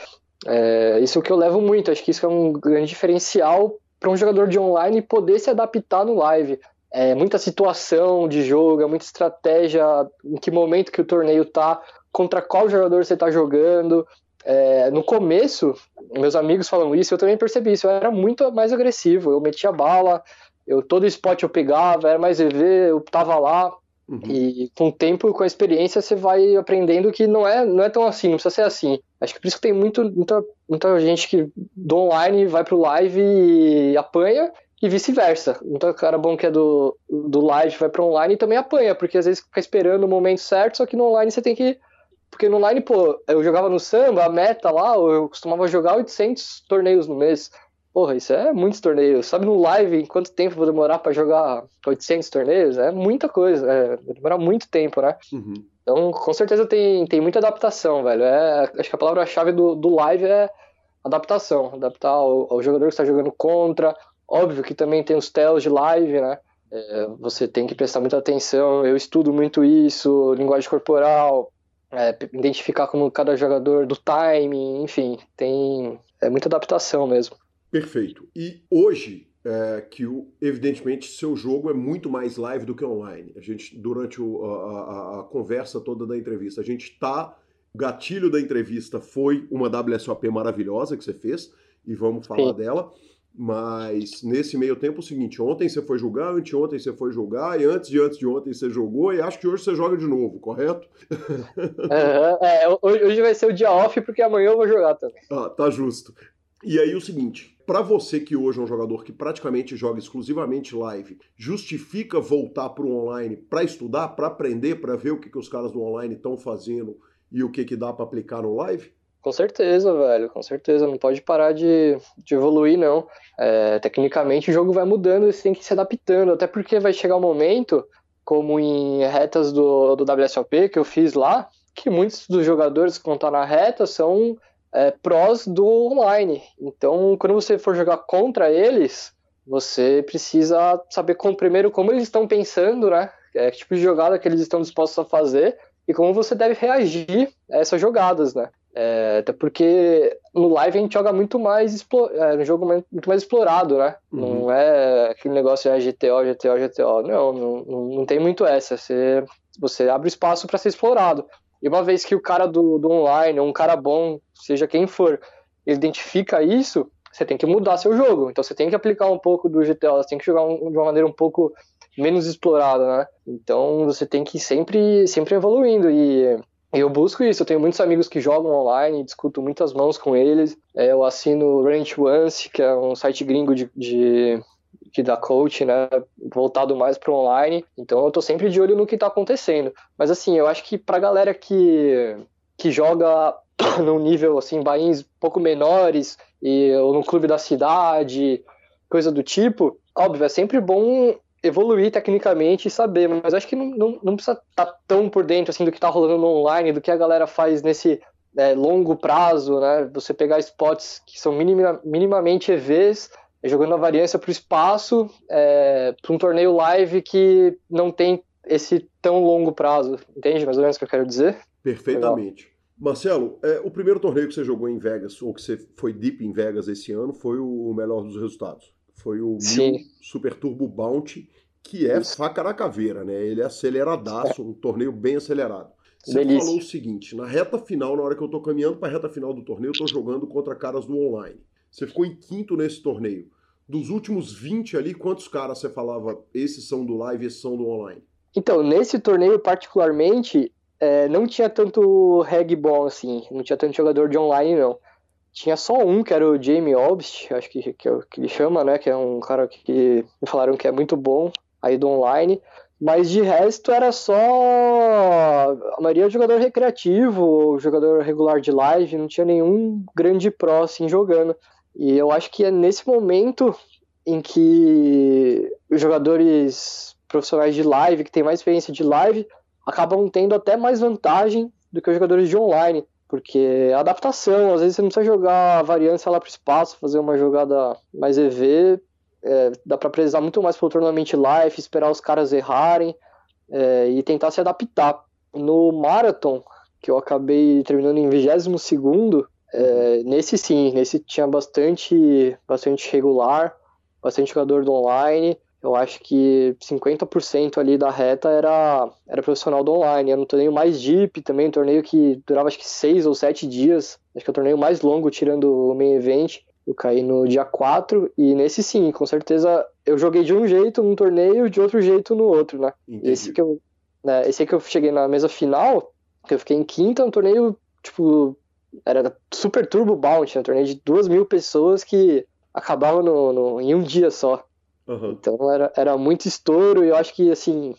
É, isso é o que eu levo muito. Acho que isso é um grande diferencial para um jogador de online poder se adaptar no live. É, muita situação de jogo, é muita estratégia, em que momento que o torneio tá, contra qual jogador você está jogando. É, no começo, meus amigos falam isso, eu também percebi isso. Eu era muito mais agressivo. Eu metia bala, eu todo spot eu pegava, era mais EV, eu tava lá. Uhum. E com o tempo, com a experiência, você vai aprendendo que não é, não é tão assim, não precisa ser assim. Acho que por isso que tem muito, muita, muita gente que do online vai pro live e apanha, e vice-versa. Então, o cara bom que é do, do live vai para online e também apanha, porque às vezes fica esperando o momento certo, só que no online você tem que. Porque no online, pô, eu jogava no samba, a meta lá, eu costumava jogar 800 torneios no mês. Porra, isso é muitos torneios. Sabe no live quanto tempo vou demorar para jogar 800 torneios? É muita coisa, é, vai demorar muito tempo, né? Uhum. Então, com certeza tem, tem muita adaptação, velho. É, acho que a palavra-chave do, do live é adaptação. Adaptar ao, ao jogador que está jogando contra, Óbvio que também tem os tells de live, né? É, você tem que prestar muita atenção. Eu estudo muito isso, linguagem corporal, é, identificar como cada jogador do timing, enfim, tem é muita adaptação mesmo. Perfeito. E hoje, é, que o, evidentemente seu jogo é muito mais live do que online. A gente, durante o, a, a, a, conversa toda da entrevista, a gente está. O gatilho da entrevista foi uma WSOP maravilhosa que você fez, e vamos falar Sim. dela. Mas nesse meio tempo é o seguinte: ontem você foi jogar, anteontem você foi jogar, e antes de antes de ontem você jogou, e acho que hoje você joga de novo, correto? Uhum, é, hoje vai ser o dia off, porque amanhã eu vou jogar também. Ah, tá justo. E aí o seguinte, para você que hoje é um jogador que praticamente joga exclusivamente live, justifica voltar para o online para estudar, para aprender, para ver o que, que os caras do online estão fazendo e o que, que dá para aplicar no live? Com certeza, velho, com certeza. Não pode parar de, de evoluir, não. É, tecnicamente o jogo vai mudando e você tem que ir se adaptando, até porque vai chegar um momento, como em retas do, do WSOP que eu fiz lá, que muitos dos jogadores que vão estar na reta são é, prós do online. Então, quando você for jogar contra eles, você precisa saber com, primeiro como eles estão pensando, né? É, que tipo de jogada que eles estão dispostos a fazer e como você deve reagir a essas jogadas, né? É, até porque no live a gente joga muito mais é, um jogo muito mais explorado, né? Uhum. Não é aquele negócio é GTO, GTO, GTO. Não, não, não tem muito essa. Você, você abre espaço para ser explorado. E uma vez que o cara do, do online, um cara bom, seja quem for, ele identifica isso, você tem que mudar seu jogo. Então você tem que aplicar um pouco do GTO, você tem que jogar um, de uma maneira um pouco menos explorada, né? Então você tem que ir sempre, sempre evoluindo. E eu busco isso, eu tenho muitos amigos que jogam online, discuto muitas mãos com eles. É, eu assino Ranch Once, que é um site gringo de, de, de da coach, né, voltado mais para online. Então eu tô sempre de olho no que está acontecendo. Mas assim, eu acho que pra galera que, que joga num nível assim, bains pouco menores, e, ou no clube da cidade, coisa do tipo, óbvio, é sempre bom evoluir tecnicamente e saber, mas acho que não, não, não precisa estar tá tão por dentro assim do que está rolando no online, do que a galera faz nesse é, longo prazo, né? Você pegar spots que são minima, minimamente EVs, jogando a variância para o espaço, é, para um torneio live que não tem esse tão longo prazo. Entende mais ou menos o que eu quero dizer? Perfeitamente. Legal. Marcelo, é, o primeiro torneio que você jogou em Vegas, ou que você foi deep em Vegas esse ano, foi o melhor dos resultados. Foi o Sim. Super Turbo Bounty, que é faca na caveira, né? Ele é aceleradaço, um torneio bem acelerado. Você Delícia. falou o seguinte: na reta final, na hora que eu tô caminhando para a reta final do torneio, eu tô jogando contra caras do online. Você ficou em quinto nesse torneio. Dos últimos 20 ali, quantos caras você falava, esses são do live, esses são do online? Então, nesse torneio particularmente, é, não tinha tanto reg bom assim, não tinha tanto jogador de online não. Tinha só um, que era o Jamie Obst, acho que, que, é que ele chama, né? Que é um cara que me falaram que é muito bom aí do online. Mas de resto era só. A maioria é jogador recreativo, jogador regular de live, não tinha nenhum grande pró assim jogando. E eu acho que é nesse momento em que os jogadores profissionais de live, que têm mais experiência de live, acabam tendo até mais vantagem do que os jogadores de online. Porque é adaptação, às vezes você não precisa jogar a variância lá para o espaço, fazer uma jogada mais EV, é, dá para precisar muito mais pelo Tournament Life, esperar os caras errarem é, e tentar se adaptar. No Marathon, que eu acabei terminando em 22 segundo, é, nesse sim, nesse tinha bastante, bastante regular, bastante jogador do online, eu acho que 50% ali da reta era, era profissional do online. Era um torneio mais deep também, um torneio que durava acho que 6 ou 7 dias. Acho que é o torneio mais longo, tirando o main event. Eu caí no dia 4 e nesse sim, com certeza eu joguei de um jeito num torneio e de outro jeito no outro, né? Esse que eu, né, esse que eu cheguei na mesa final, que eu fiquei em quinta, um torneio, tipo, era super turbo bounty, um torneio de duas mil pessoas que acabava no, no, em um dia só. Uhum. Então era, era muito estouro e eu acho que, assim,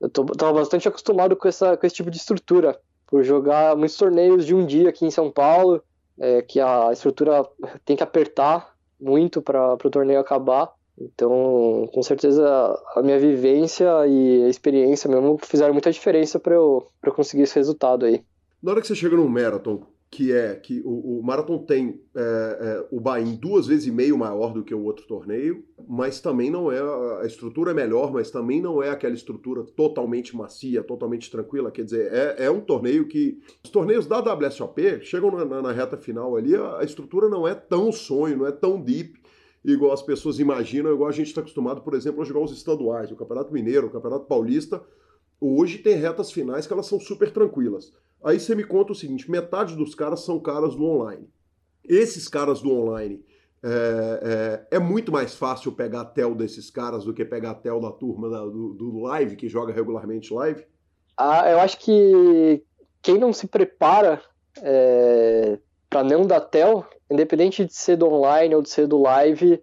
eu tô, tava bastante acostumado com, essa, com esse tipo de estrutura, por jogar muitos torneios de um dia aqui em São Paulo, é, que a estrutura tem que apertar muito para o torneio acabar. Então, com certeza, a minha vivência e a experiência mesmo fizeram muita diferença para eu, eu conseguir esse resultado aí. Na hora que você chega no marathon, que é que o, o Marathon tem é, é, o buy-in duas vezes e meio maior do que o outro torneio, mas também não é a estrutura é melhor, mas também não é aquela estrutura totalmente macia, totalmente tranquila. Quer dizer, é, é um torneio que os torneios da WSOP chegam na, na, na reta final ali, a, a, estrutura não é tão sonho, não é tão deep. Igual as pessoas imaginam, igual a gente está acostumado, por exemplo, a jogar os estaduais, o Campeonato Mineiro, o Campeonato Paulista. Hoje tem retas finais que elas são super tranquilas. Aí você me conta o seguinte: metade dos caras são caras do online. Esses caras do online é, é, é, muito mais fácil pegar a tel desses caras do que pegar a tel da turma da, do, do, live, que joga regularmente live? Ah, eu acho que quem não se prepara é, para não dar tel, independente de ser do online ou de ser do live,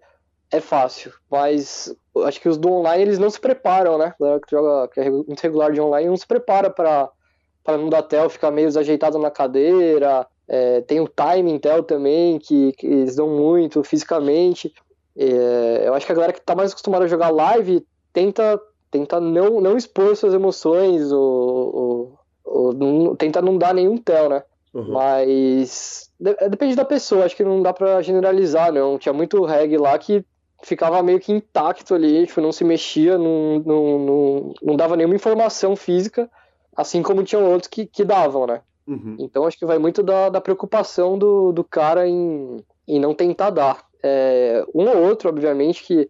é fácil. Mas acho que os do online eles não se preparam, né? A galera que joga que é muito regular de online não se prepara para para não dar tel ficar meio desajeitado na cadeira. É, tem o timing tel também, que, que, eles dão muito fisicamente. É, eu acho que a galera que está mais acostumada a jogar live tenta, tenta não, não expor suas emoções ou, ou, ou não, tenta não dar nenhum tel, né? Uhum. Mas de, depende da pessoa, acho que não dá para generalizar, não. Tinha muito reggae lá que ficava meio que intacto ali, tipo, não se mexia, não, não, não, não dava nenhuma informação física assim como tinham outros que, que davam, né? Uhum. Então acho que vai muito da, da preocupação do, do cara em, em não tentar dar. É, um ou outro, obviamente, que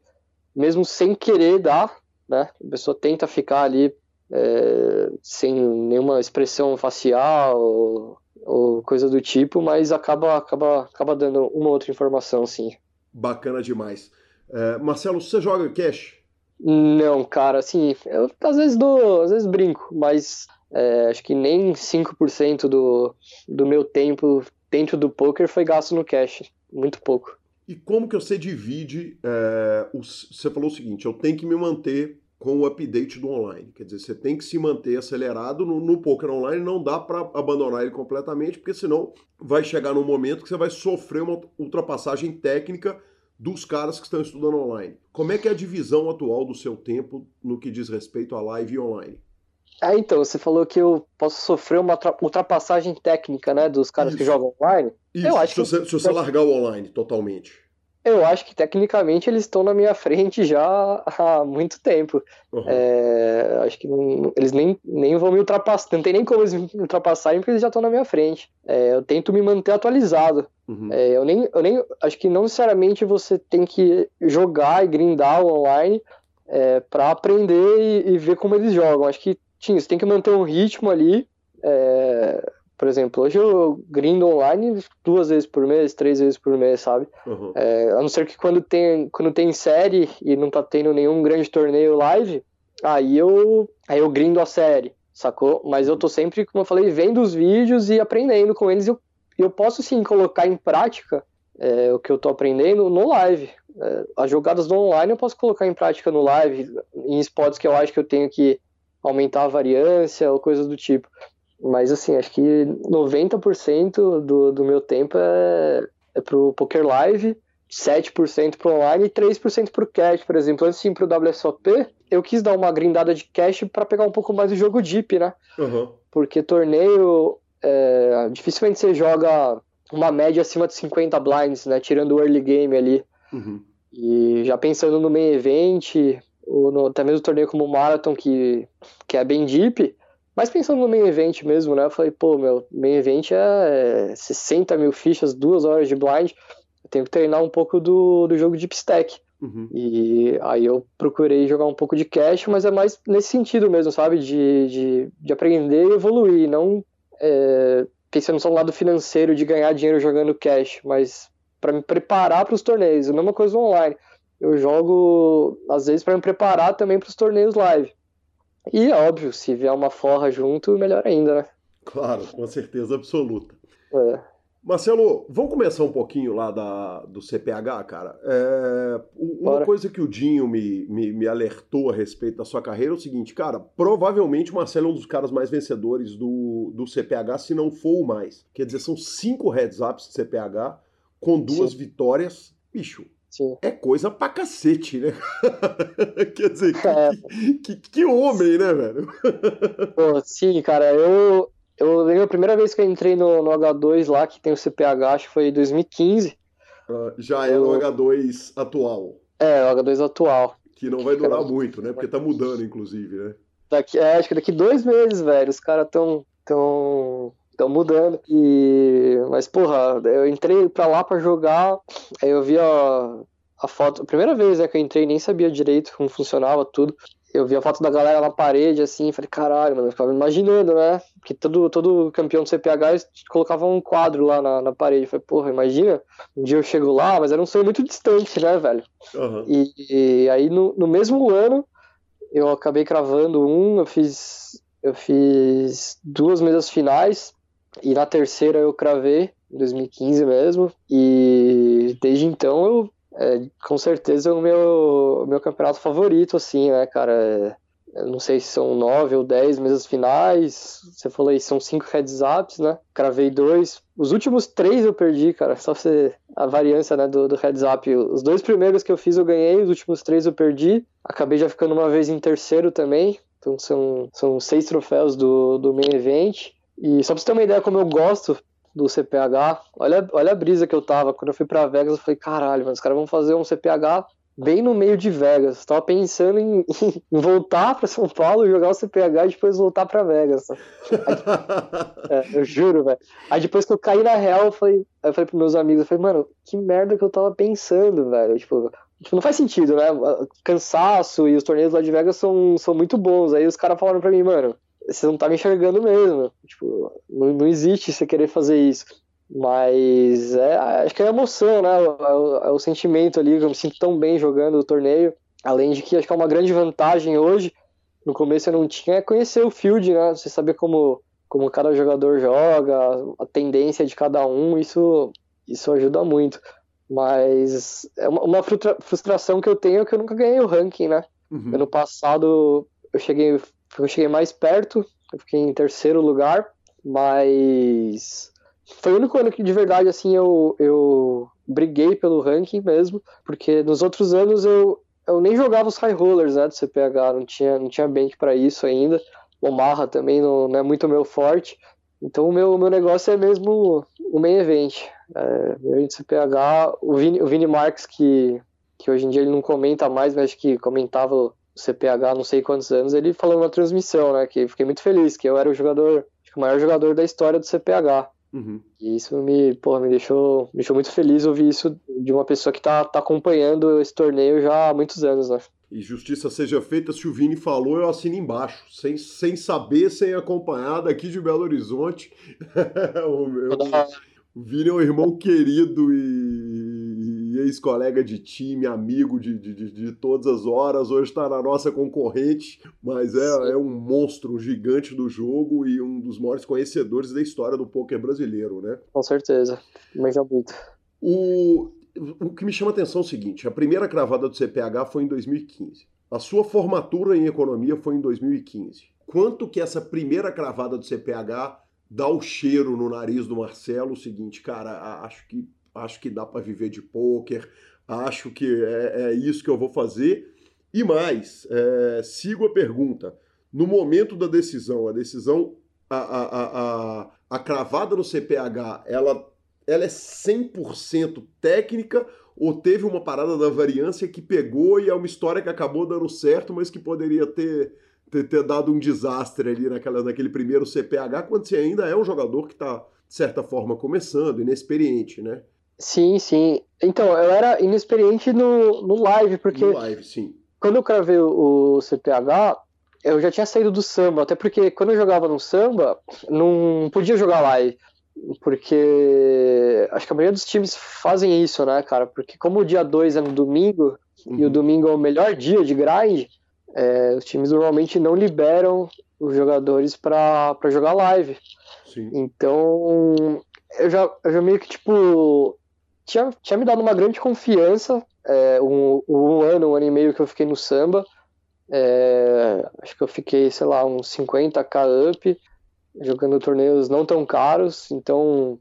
mesmo sem querer dar, né? A pessoa tenta ficar ali é, sem nenhuma expressão facial ou, ou, coisa do tipo, mas acaba, acaba, acaba dando uma outra informação, sim. Bacana demais. É, Marcelo, você joga cash? Não, cara, assim, eu às vezes dou, às vezes brinco, mas é, acho que nem 5% do, do meu tempo dentro do poker foi gasto no cash, muito pouco. E como que você divide? É, os, você falou o seguinte: eu tenho que me manter com o update do online. Quer dizer, você tem que se manter acelerado no, no poker online, não dá para abandonar ele completamente, porque senão vai chegar num momento que você vai sofrer uma ultrapassagem técnica dos caras que estão estudando online. Como é que é a divisão atual do seu tempo no que diz respeito a live e online? É, então, você falou que eu posso sofrer uma ultrapassagem técnica, né, dos caras Isso. que jogam online. Isso, eu acho se, você, que... se você largar o online totalmente. Eu acho que tecnicamente eles estão na minha frente já há muito tempo. Uhum. É, acho que não, eles nem, nem vão me ultrapassar, não tem nem como eles me ultrapassarem porque eles já estão na minha frente. É, eu tento me manter atualizado. Uhum. É, eu, nem, eu nem acho que não necessariamente você tem que jogar e grindar o online é, para aprender e, e, ver como eles jogam. Acho que sim, você tem que manter um ritmo ali. É, por exemplo, hoje eu grindo online duas vezes por mês, três vezes por mês, sabe? Uhum. É, a não ser que quando tem, quando tem série e não tá tendo nenhum grande torneio live, aí eu, aí eu grindo a série, sacou? Mas eu tô sempre, como eu falei, vendo os vídeos e aprendendo com eles. E eu, eu posso sim colocar em prática é, o que eu tô aprendendo no live. É, as jogadas do online eu posso colocar em prática no live, em spots que eu acho que eu tenho que aumentar a variância ou coisas do tipo. Mas assim, acho que 90% do, do meu tempo é, é pro Poker Live, 7% pro online e 3% pro cash, por exemplo. Antes ir pro WSOP, eu quis dar uma grindada de cash para pegar um pouco mais do jogo deep, né? Uhum. Porque torneio, é, dificilmente você joga uma média acima de 50 blinds, né? Tirando o early game ali. Uhum. E já pensando no main event, ou no, até mesmo torneio como o Marathon, que, que é bem deep, mas pensando no main event mesmo, né? Eu falei, pô, meu, main event é 60 mil fichas, duas horas de blind. Eu tenho que treinar um pouco do, do jogo Deep Stack. Uhum. E aí eu procurei jogar um pouco de cash, mas é mais nesse sentido mesmo, sabe? De, de, de aprender e evoluir, não é, pensando só no lado financeiro de ganhar dinheiro jogando cash, mas para me preparar para os torneios. A mesma coisa online. Eu jogo, às vezes, para me preparar também para os torneios live. E, óbvio, se vier uma forra junto, melhor ainda, né? Claro, com certeza absoluta. É. Marcelo, vamos começar um pouquinho lá da, do CPH, cara. É, uma Bora. coisa que o Dinho me, me, me, alertou a respeito da sua carreira é o seguinte, cara, provavelmente o Marcelo é um dos caras mais vencedores do, do CPH, se não for o mais. Quer dizer, são cinco heads-ups de CPH com duas Sim. vitórias. Bicho, Sim. É coisa pra cacete, né? Quer dizer, que, é. que, que, que, homem, né, velho? Pô, sim, cara, eu, eu lembro a primeira vez que eu entrei no, no H2 lá, que tem o CPH, acho que foi em 2015. Uh, já é no H2 atual. É, o H2 atual. Que não vai durar muito, né? Porque tá mudando, inclusive, né? Daqui, é, acho que daqui dois meses, velho, os caras tão, tão, tão mudando. E... Mas, porra, eu entrei pra lá pra jogar, aí eu vi a, a foto, a primeira vez né, que eu entrei, nem sabia direito como funcionava tudo eu vi a foto da galera na parede, assim, falei, caralho, mano, eu ficava imaginando, né? Porque todo, todo campeão do CPH colocava um quadro lá na, na parede. Eu falei, porra, imagina, um dia eu chego lá, mas era um sonho muito distante, né, velho? Uhum. E, e, aí no, no mesmo ano, eu acabei cravando um, eu fiz, eu fiz duas mesas finais, e na terceira eu cravei, em 2015 mesmo, e desde então eu é, com certeza o meu, meu campeonato favorito, assim, né, cara? Eu não sei se são nove ou dez mesas finais. Você falou aí, são cinco heads ups, né? Cravei dois. Os últimos três eu perdi, cara. Só você. A variância né, do, do heads up. Os dois primeiros que eu fiz eu ganhei, os últimos três eu perdi. Acabei já ficando uma vez em terceiro também. Então são, são seis troféus do, do main event. E só pra você ter uma ideia como eu gosto do CPH. Olha, olha a brisa que eu tava. Quando eu fui para Vegas, eu falei, caralho, mas os caras vão fazer um CPH bem no meio de Vegas. tava pensando em, em voltar para São Paulo, jogar o CPH e depois voltar para Vegas. Aí, é, eu juro, velho. Aí depois que eu caí na real, eu falei, eu falei pros meus amigos, eu falei, mano, que merda que eu tava pensando, velho. Tipo, tipo, não faz sentido, né? Cansaço e os torneios lá de Vegas são, são muito bons. Aí os caras falaram pra mim, mano, você não tá me enxergando mesmo. Tipo, não, não existe você querer fazer isso. Mas é, acho que é a emoção, né? É o, é o, sentimento ali, eu me sinto tão bem jogando o torneio. Além de que acho que é uma grande vantagem hoje. No começo eu não tinha é conhecer o field, né? Você saber como, como cada jogador joga, a tendência de cada um, isso, isso ajuda muito. Mas é uma, uma frustração que eu tenho é que eu nunca ganhei o ranking, né? Uhum. Ano passado eu cheguei eu cheguei mais perto, eu fiquei em terceiro lugar, mas foi o único ano que de verdade assim eu, eu briguei pelo ranking mesmo, porque nos outros anos eu, eu nem jogava os high rollers né, do CPH, não tinha, não tinha bank para isso ainda. O Marra também não, não, é muito meu forte. Então o meu, meu negócio é mesmo o main event. É, meu evento CPH, o Vini, o Vini Marques, que, que hoje em dia ele não comenta mais, mas que comentava CPH não sei quantos anos, ele falou na transmissão, né? Que fiquei muito feliz, que eu era o jogador, o maior jogador da história do CPH. Uhum. E isso me, porra, me deixou, me deixou muito feliz ouvir isso de uma pessoa que tá, tá acompanhando esse torneio já há muitos anos, né? E justiça seja feita, se o Vini falou, eu assino embaixo. Sem, sem saber, sem acompanhar, daqui de Belo Horizonte. o, meu, o Vini é um irmão querido e, e ex-colega de time, amigo de, de, de, de, todas as horas. Hoje está na nossa concorrente, mas é, é, um monstro, um gigante do jogo e um dos maiores conhecedores da história do poker brasileiro, né? Com certeza, mas é muito. O, o que me chama a atenção é o seguinte: a primeira cravada do CPH foi em 2015. A sua formatura em economia foi em 2015. Quanto que essa primeira cravada do CPH dá o cheiro no nariz do Marcelo, o seguinte, cara, acho que acho que dá para viver de pôquer, acho que é, é, isso que eu vou fazer. E mais, é, sigo a pergunta. No momento da decisão, a decisão, a, a, a, a cravada no CPH, ela, ela é 100% técnica ou teve uma parada da variância que pegou e é uma história que acabou dando certo, mas que poderia ter ter, ter, dado um desastre ali naquela, naquele primeiro CPH, quando você ainda é um jogador que está, de certa forma, começando, inexperiente, né? Sim, sim. Então, eu era inexperiente no, no live, porque. No live, sim. Quando eu cravei o CPH, eu já tinha saído do samba, até porque quando eu jogava no samba, não podia jogar live. Porque acho que a maioria dos times fazem isso, né, cara? Porque como o dia 2 é no domingo, uhum. e o uhum. domingo é o melhor dia de grind, é, os times normalmente não liberam os jogadores para jogar live. Sim. Então eu já, eu já meio que, tipo, tinha, tinha me dado uma grande confiança é, um, um ano, um ano e meio que eu fiquei no samba. É, acho que eu fiquei, sei lá, uns 50k up, jogando torneios não tão caros, então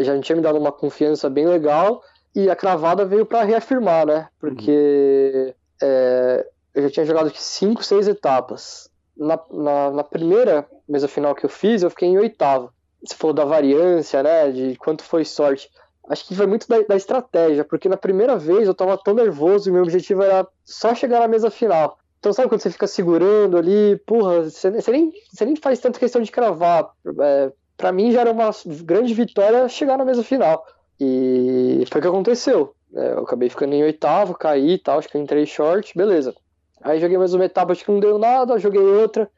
já tinha me dado uma confiança bem legal. E a cravada veio para reafirmar, né? Porque é, eu já tinha jogado 5, 6 etapas. Na, na, na, primeira mesa final que eu fiz, eu fiquei em oitavo. Você falou da variância, né? De quanto foi sorte. Acho que foi muito da, da estratégia, porque na primeira vez eu tava tão nervoso e meu objetivo era só chegar na mesa final. Então, sabe quando você fica segurando ali, porra, você, você, nem, você nem faz tanta questão de cravar. É, para mim já era uma grande vitória chegar na mesa final. E foi o que aconteceu. É, eu acabei ficando em oitavo, caí e tal, acho que entrei short, beleza. Aí joguei mais uma etapa, acho que não deu nada, joguei outra,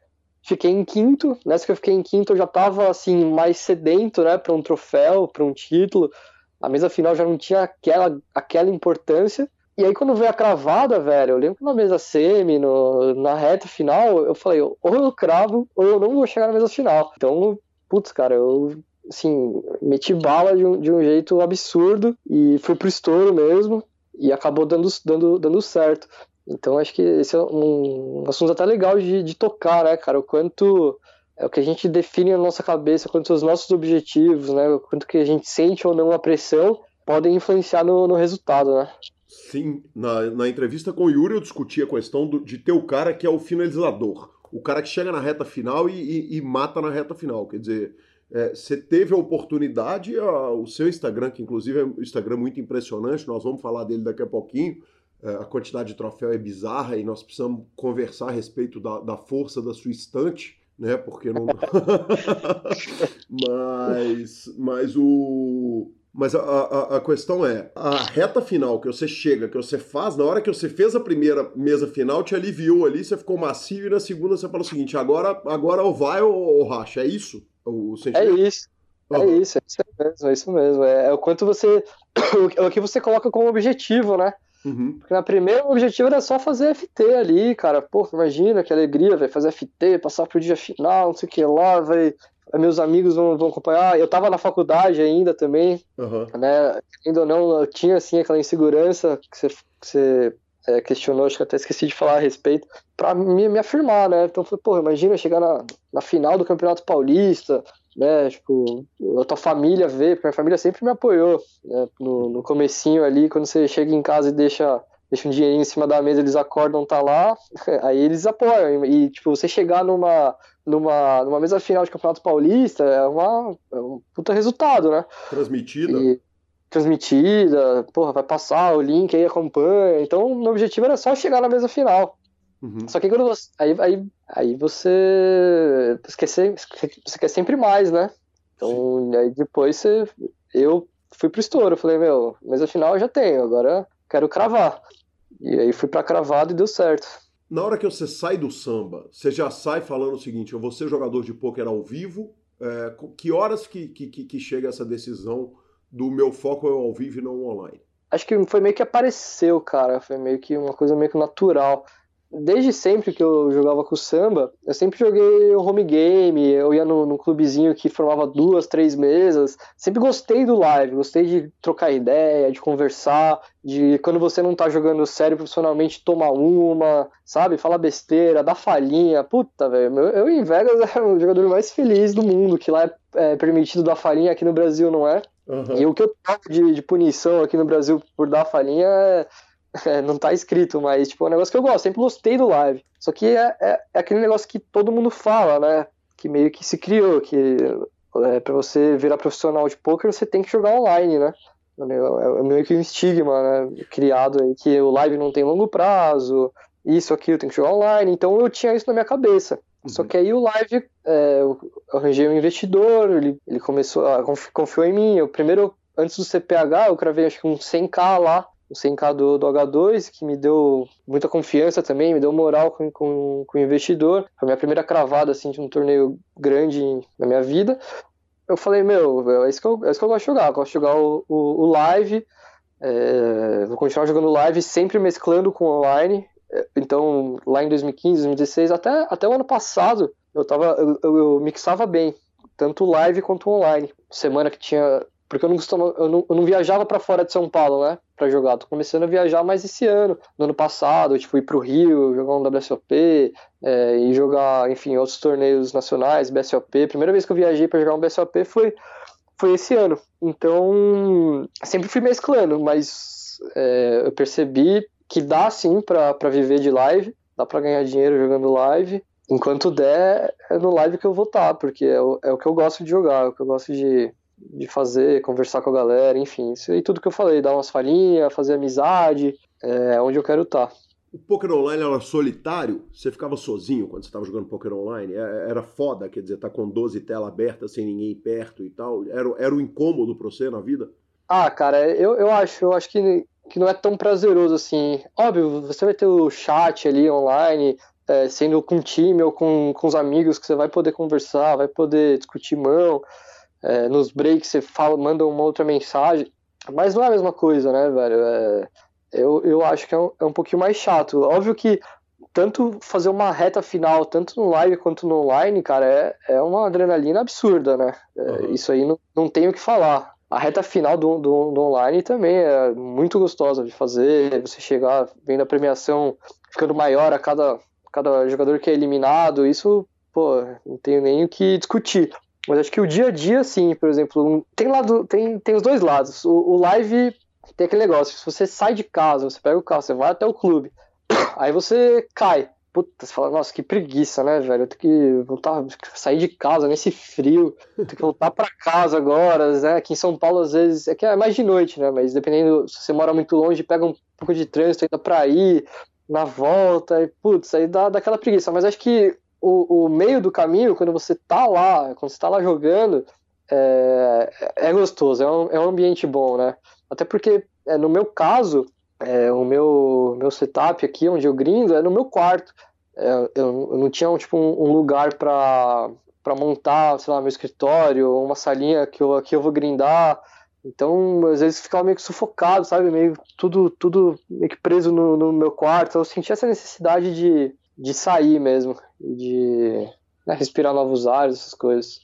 fiquei em quinto. Nessa que eu fiquei em quinto, eu já tava assim, mais sedento, né, pra um troféu, pra um título. A mesa final já não tinha aquela, aquela importância. E aí, quando veio a cravada, velho, eu lembro que na mesa semi, no, na reta final, eu falei, ou eu cravo, ou eu não vou chegar na mesa final. Então, putz, cara, eu, assim, meti bala de um, de um jeito absurdo e fui pro estouro mesmo e acabou dando, dando, dando certo. Então, acho que esse é um, um assunto até legal de, de tocar, né, cara? O quanto é o que a gente define na nossa cabeça, quanto os nossos objetivos, né? Quanto que a gente sente ou não a pressão podem influenciar no, no resultado, né? Sim, na, na entrevista com o Yuri eu discuti a questão do, de ter o cara que é o finalizador, o cara que chega na reta final e, e, e mata na reta final. Quer dizer, é, você teve a oportunidade, a, o seu Instagram, que inclusive é um Instagram muito impressionante, nós vamos falar dele daqui a pouquinho. É, a quantidade de troféu é bizarra e nós precisamos conversar a respeito da, da força da sua estante, né? Porque não. mas, mas o mas a, a, a, questão é, a reta final que você chega, que você faz, na hora que você fez a primeira mesa final, te aliviou ali, você ficou macio, e na segunda você fala o seguinte, agora, agora ou vai ou, ou racha, é isso? O sentimento? É isso. Uhum. É isso, é isso mesmo, é isso mesmo. É, é o quanto você. É o que você coloca como objetivo, né? Uhum. Porque na primeira o objetivo era só fazer FT ali, cara. Pô, imagina que alegria, vai fazer FT, passar pro dia final, não sei o que lá, vai meus amigos vão, vão acompanhar. Eu tava na faculdade ainda também, uhum. né? Ainda ou não, eu tinha assim aquela insegurança que você, que você é, questionou, acho que até esqueci de falar a respeito, para me, me afirmar, né? Então foi, pô, imagina chegar na, na final do Campeonato Paulista, né? Tipo, a tua família ver, porque minha família sempre me apoiou, né? No, no comecinho ali, quando você chega em casa e deixa deixa um dinheirinho em cima da mesa, eles acordam, tá lá, aí eles apoiam. E, tipo, você chegar numa, numa, numa mesa final de Campeonato Paulista é, uma, é um puta resultado, né? Transmitida. E, transmitida, porra, vai passar o link aí, acompanha. Então, meu objetivo era só chegar na mesa final. Uhum. Só que quando você, aí, aí, aí você, ser, você quer sempre mais, né? Então, Sim. aí depois você, eu fui pro estouro. Eu falei, meu, mesa final eu já tenho, agora quero cravar. E aí fui pra cravado e deu certo. Na hora que você sai do samba, você já sai falando o seguinte: eu vou ser jogador de pôquer ao vivo. É, que horas que, que, que chega essa decisão do meu foco é ao vivo e não online? Acho que foi meio que apareceu, cara. Foi meio que uma coisa meio que natural desde sempre que eu jogava com samba, eu sempre joguei o home game, eu ia no, no, clubezinho que formava duas, três mesas. Sempre gostei do live, gostei de trocar ideia, de conversar, de quando você não tá jogando sério profissionalmente, tomar uma, sabe? Falar besteira, dar falhinha. Puta, velho, eu em Vegas era o jogador mais feliz do mundo, que lá é, é permitido dar falhinha, aqui no Brasil não é. Uhum. E o que eu tenho de, de punição aqui no Brasil por dar falhinha é é, não tá escrito, mas tipo, é um negócio que eu gosto, sempre gostei do live. Só que é, é, é aquele negócio que todo mundo fala, né? Que meio que se criou, que é, para você virar profissional de poker você tem que jogar online, né? É, é meio que um estigma, né? Criado aí, que o live não tem longo prazo, isso, aquilo, tem que jogar online. Então eu tinha isso na minha cabeça. Uhum. Só que aí o live, é, eu arranjei um investidor, ele, ele começou, a, confiou em mim. Eu primeiro, antes do CPH, eu cravei acho que um 100k lá o 100k do, do, H2, que me deu muita confiança também, me deu moral com, com, com o investidor. Foi a minha primeira cravada assim, de um torneio grande na minha vida. Eu falei, meu, é isso que eu, é isso que eu gosto de jogar. Eu gosto de jogar o, o, o live, é, vou continuar jogando live, sempre mesclando com online. Então, lá em 2015, 2016, até, até o ano passado, eu, tava, eu, eu mixava bem tanto live quanto online. Semana que tinha. Porque eu não costumava, eu não, eu não viajava para fora de São Paulo, né? Pra jogar. Tô começando a viajar mais esse ano. No ano passado, tipo, ir pro Rio, jogar um WSOP, é, e jogar, enfim, outros torneios nacionais, BSOP. Primeira vez que eu viajei para jogar um BSOP foi, foi esse ano. Então, sempre fui mesclando, mas é, eu percebi que dá sim para viver de live, dá para ganhar dinheiro jogando live enquanto der, é no live que eu vou estar, tá, porque é o, é o que eu gosto de jogar, é o que eu gosto de, de fazer, conversar com a galera, enfim. Isso aí tudo que eu falei, dar umas farinhas, fazer amizade, é onde eu quero estar. Tá. O poker online era solitário? Você ficava sozinho quando você estava jogando poker online? É, era foda, quer dizer, tá com 12 telas abertas sem ninguém perto e tal? Era, era um incômodo pra você na vida? Ah, cara, eu, eu acho, eu acho que, que não é tão prazeroso assim. Óbvio, você vai ter o chat ali online, é, sendo com time ou com, com os amigos que você vai poder conversar, vai poder discutir mão, é, nos breaks você fala, manda uma outra mensagem, mas não é a mesma coisa, né, velho? É, eu, eu acho que é um, é um pouquinho mais chato. Óbvio que tanto fazer uma reta final, tanto no live quanto no online, cara, é, é uma adrenalina absurda, né? Uhum. Isso aí não, não tenho o que falar. A reta final do, do, do, online também é muito gostosa de fazer. Você chegar, vendo a premiação ficando maior a cada, cada jogador que é eliminado, isso, pô, não tenho nem o que discutir. Mas acho que o dia a dia, sim, por exemplo, tem, lado, tem, tem os dois lados. O, o, live tem aquele negócio, se você sai de casa, você pega o carro, você vai até o clube, aí você cai. Puta, você fala, nossa, que preguiça, né, velho? Eu tenho que voltar, sair de casa nesse frio, tenho que voltar para casa agora, né? Aqui em São Paulo, às vezes, é que é mais de noite, né? Mas dependendo, se você mora muito longe, pega um pouco de trânsito ainda pra ir, na volta, e putz, aí dá, dá aquela preguiça. Mas acho que o, o meio do caminho, quando você tá lá, quando você tá lá jogando, é, é gostoso, é um, é um ambiente bom, né? Até porque, é, no meu caso, é, o meu, meu setup aqui, onde eu grindo, é no meu quarto. É, eu, eu, não tinha tipo, um, um lugar para montar, sei lá, meu escritório, uma salinha que eu, que eu vou grindar. Então, às vezes ficava meio que sufocado, sabe? Meio tudo, tudo meio que preso no, no meu quarto. Eu sentia essa necessidade de, de sair mesmo, de né, respirar novos ares, essas coisas.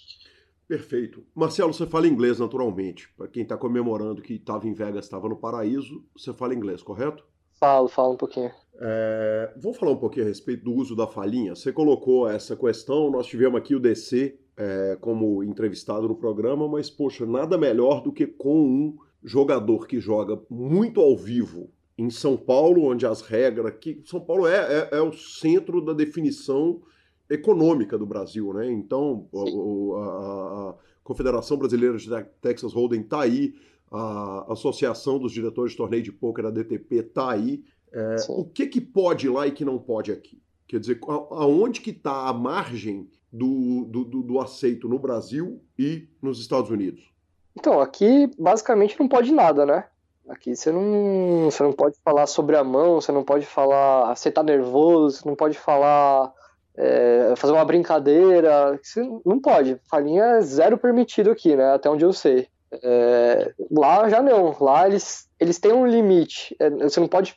Perfeito. Marcelo, você fala inglês naturalmente. Para quem está comemorando que estava em Vegas, estava no paraíso, você fala inglês, correto? Falo, falo um pouquinho. É, vou falar um pouquinho a respeito do uso da falinha. Você colocou essa questão, nós tivemos aqui o DC é, como entrevistado no programa, mas, poxa, nada melhor do que com um jogador que joga muito ao vivo em São Paulo, onde as regras. que São Paulo é, é, é o centro da definição econômica do Brasil, né? Então, a, a, Confederação Brasileira de Texas Hold'em está aí, a Associação dos Diretores de Torneio de Pôquer, a DTP, está aí. É, o que, que pode lá e que não pode aqui? Quer dizer, aonde que está a margem do, do, do, do aceito no Brasil e nos Estados Unidos? Então, aqui basicamente não pode nada, né? Aqui você não, você não pode falar sobre a mão, você não pode falar você tá nervoso, você não pode falar é, fazer uma brincadeira, você não pode. Falinha é zero permitido aqui, né? Até onde eu sei. É, lá já não. Lá eles, eles têm um limite. É, você não pode.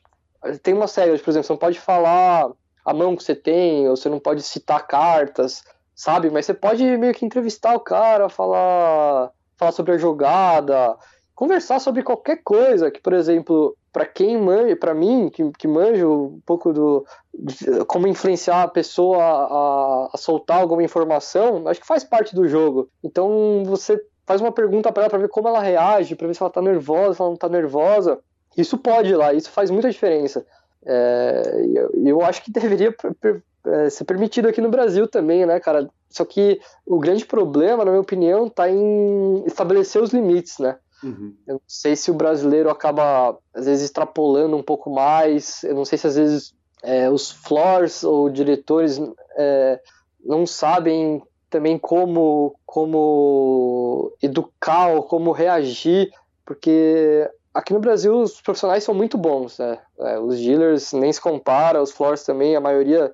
Tem uma série, por exemplo, você não pode falar a mão que você tem, ou você não pode citar cartas sabe? Mas você pode meio que entrevistar o cara, falar, falar sobre a jogada, conversar sobre qualquer coisa que, por exemplo, para quem manja, para mim, que, que manjo um pouco do de, como influenciar a pessoa a, a, soltar alguma informação, acho que faz parte do jogo. Então você faz uma pergunta para ela para ver como ela reage, para ver se ela tá nervosa, se ela não tá nervosa. Isso pode ir lá, isso faz muita diferença. É, eu, eu acho que deveria é, ser permitido aqui no Brasil também, né, cara? Só que o grande problema, na minha opinião, está em estabelecer os limites, né? Uhum. Eu não sei se o brasileiro acaba, às vezes, extrapolando um pouco mais. Eu não sei se, às vezes, é, os floors ou diretores é, não sabem também como, como educar ou como reagir, porque aqui no Brasil os profissionais são muito bons, né? É, os dealers nem se compara, os floors também, a maioria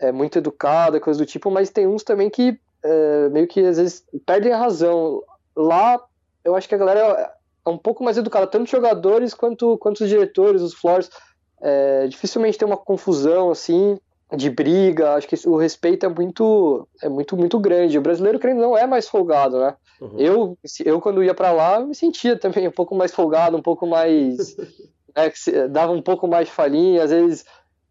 é muito educada, coisa do tipo, mas tem uns também que é, meio que às vezes perdem a razão. Lá, eu acho que a galera é um pouco mais educada, tanto os jogadores quanto, quanto os diretores, os floors. É, dificilmente tem uma confusão assim. de briga, acho que o respeito é muito é muito muito grande. O brasileiro querendo não é mais folgado, né? Uhum. Eu eu quando ia para lá me sentia também um pouco mais folgado, um pouco mais é, dava um pouco mais falinha, às vezes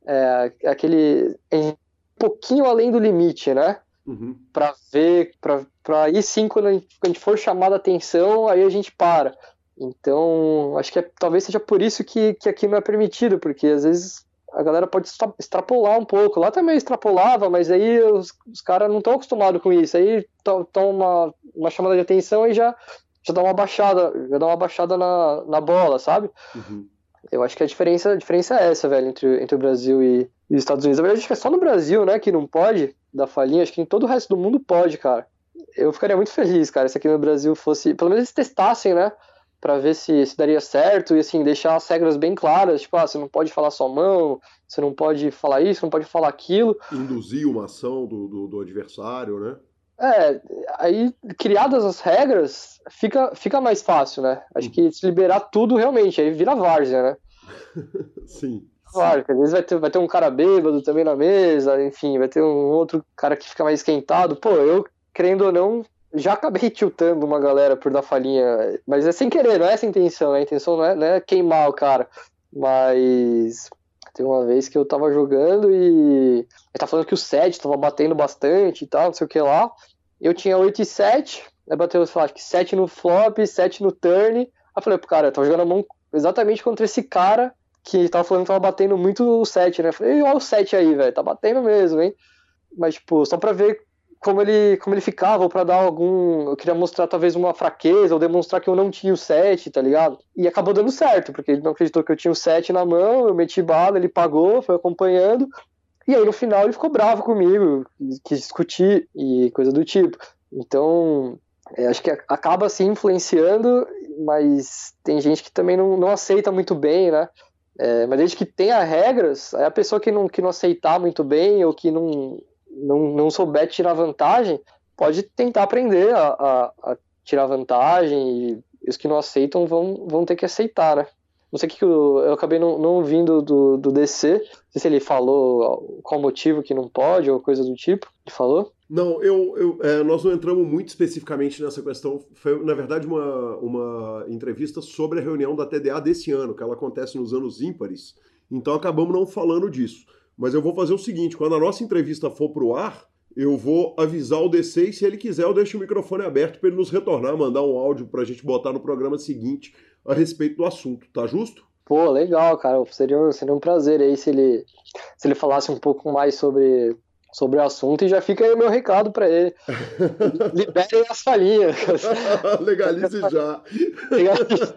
é, aquele um pouquinho além do limite, né? Uhum. Para ver, para ir sim quando a, gente, quando a gente for chamado a atenção, aí a gente para. Então, acho que é, talvez seja por isso que, que aqui não é permitido, porque às vezes a galera pode extrapolar um pouco. Lá também extrapolava, mas aí os, os caras não estão acostumados com isso. Aí toma uma, uma chamada de atenção e já, já dá uma baixada, já dá uma baixada na, na bola, sabe? Uhum. Eu acho que a diferença, a diferença é essa, velho, entre, entre o Brasil e, e os Estados Unidos. Na verdade, acho que é só no Brasil, né, que não pode dar falinha. Acho que em todo o resto do mundo pode, cara. Eu ficaria muito feliz, cara, se aqui no Brasil fosse. Pelo menos eles testassem, né? para ver se, se daria certo e assim deixar as regras bem claras, tipo, ah, você não pode falar sua mão, você não pode falar isso, não pode falar aquilo. Induzir uma ação do, do, do adversário, né? É, aí criadas as regras, fica, fica mais fácil, né? Acho que se liberar tudo realmente, aí vira várzea, né? sim. Claro, às vezes vai ter, vai ter um cara bêbado também na mesa, enfim, vai ter um outro cara que fica mais esquentado. Pô, eu, querendo ou não, já acabei tiltando uma galera por dar falinha, mas é sem querer, não é essa a intenção, a intenção não é, não é queimar o cara, mas tem uma vez que eu tava jogando e ele tá falando que o 7 tava batendo bastante e tal, não sei o que lá, eu tinha 8 e 7, aí bateu, sei lá, acho que 7 no flop, 7 no turn, aí eu falei pro cara, eu tava jogando a mão exatamente contra esse cara que tava falando que tava batendo muito o 7, né, eu falei, olha o 7 aí, velho, tá batendo mesmo, hein, mas, tipo, só pra ver como ele, como ele ficava, ou pra dar algum. Eu queria mostrar talvez uma fraqueza, ou demonstrar que eu não tinha o 7, tá ligado? E acabou dando certo, porque ele não acreditou que eu tinha o 7 na mão, eu meti bala, ele pagou, foi acompanhando. E aí no final ele ficou bravo comigo, quis discutir e coisa do tipo. Então, é, acho que acaba assim influenciando, mas tem gente que também não, não aceita muito bem, né? É, mas desde que tenha regras, a pessoa que não, que não aceitar muito bem ou que não, não, não souber tirar vantagem, pode tentar aprender a, a, a tirar vantagem e os que não aceitam vão, vão ter que aceitar, né? Não sei o que eu, eu acabei não, não ouvindo do, do DC. Não sei se ele falou qual motivo que não pode ou coisa do tipo. Ele falou? Não, eu, eu é, nós não entramos muito especificamente nessa questão. Foi, na verdade, uma, uma entrevista sobre a reunião da TDA desse ano, que ela acontece nos anos ímpares. Então acabamos não falando disso. Mas eu vou fazer o seguinte: quando a nossa entrevista for pro ar, eu vou avisar o DC e se ele quiser, eu deixo o microfone aberto para ele nos retornar, mandar um áudio para a gente botar no programa seguinte a respeito do assunto. Tá justo? Pô, legal, cara. Seria, seria um prazer aí se ele, se ele falasse um pouco mais sobre, sobre o assunto e já fica aí o meu recado para ele. Liberem as falinhas. Legalize já. Legalize.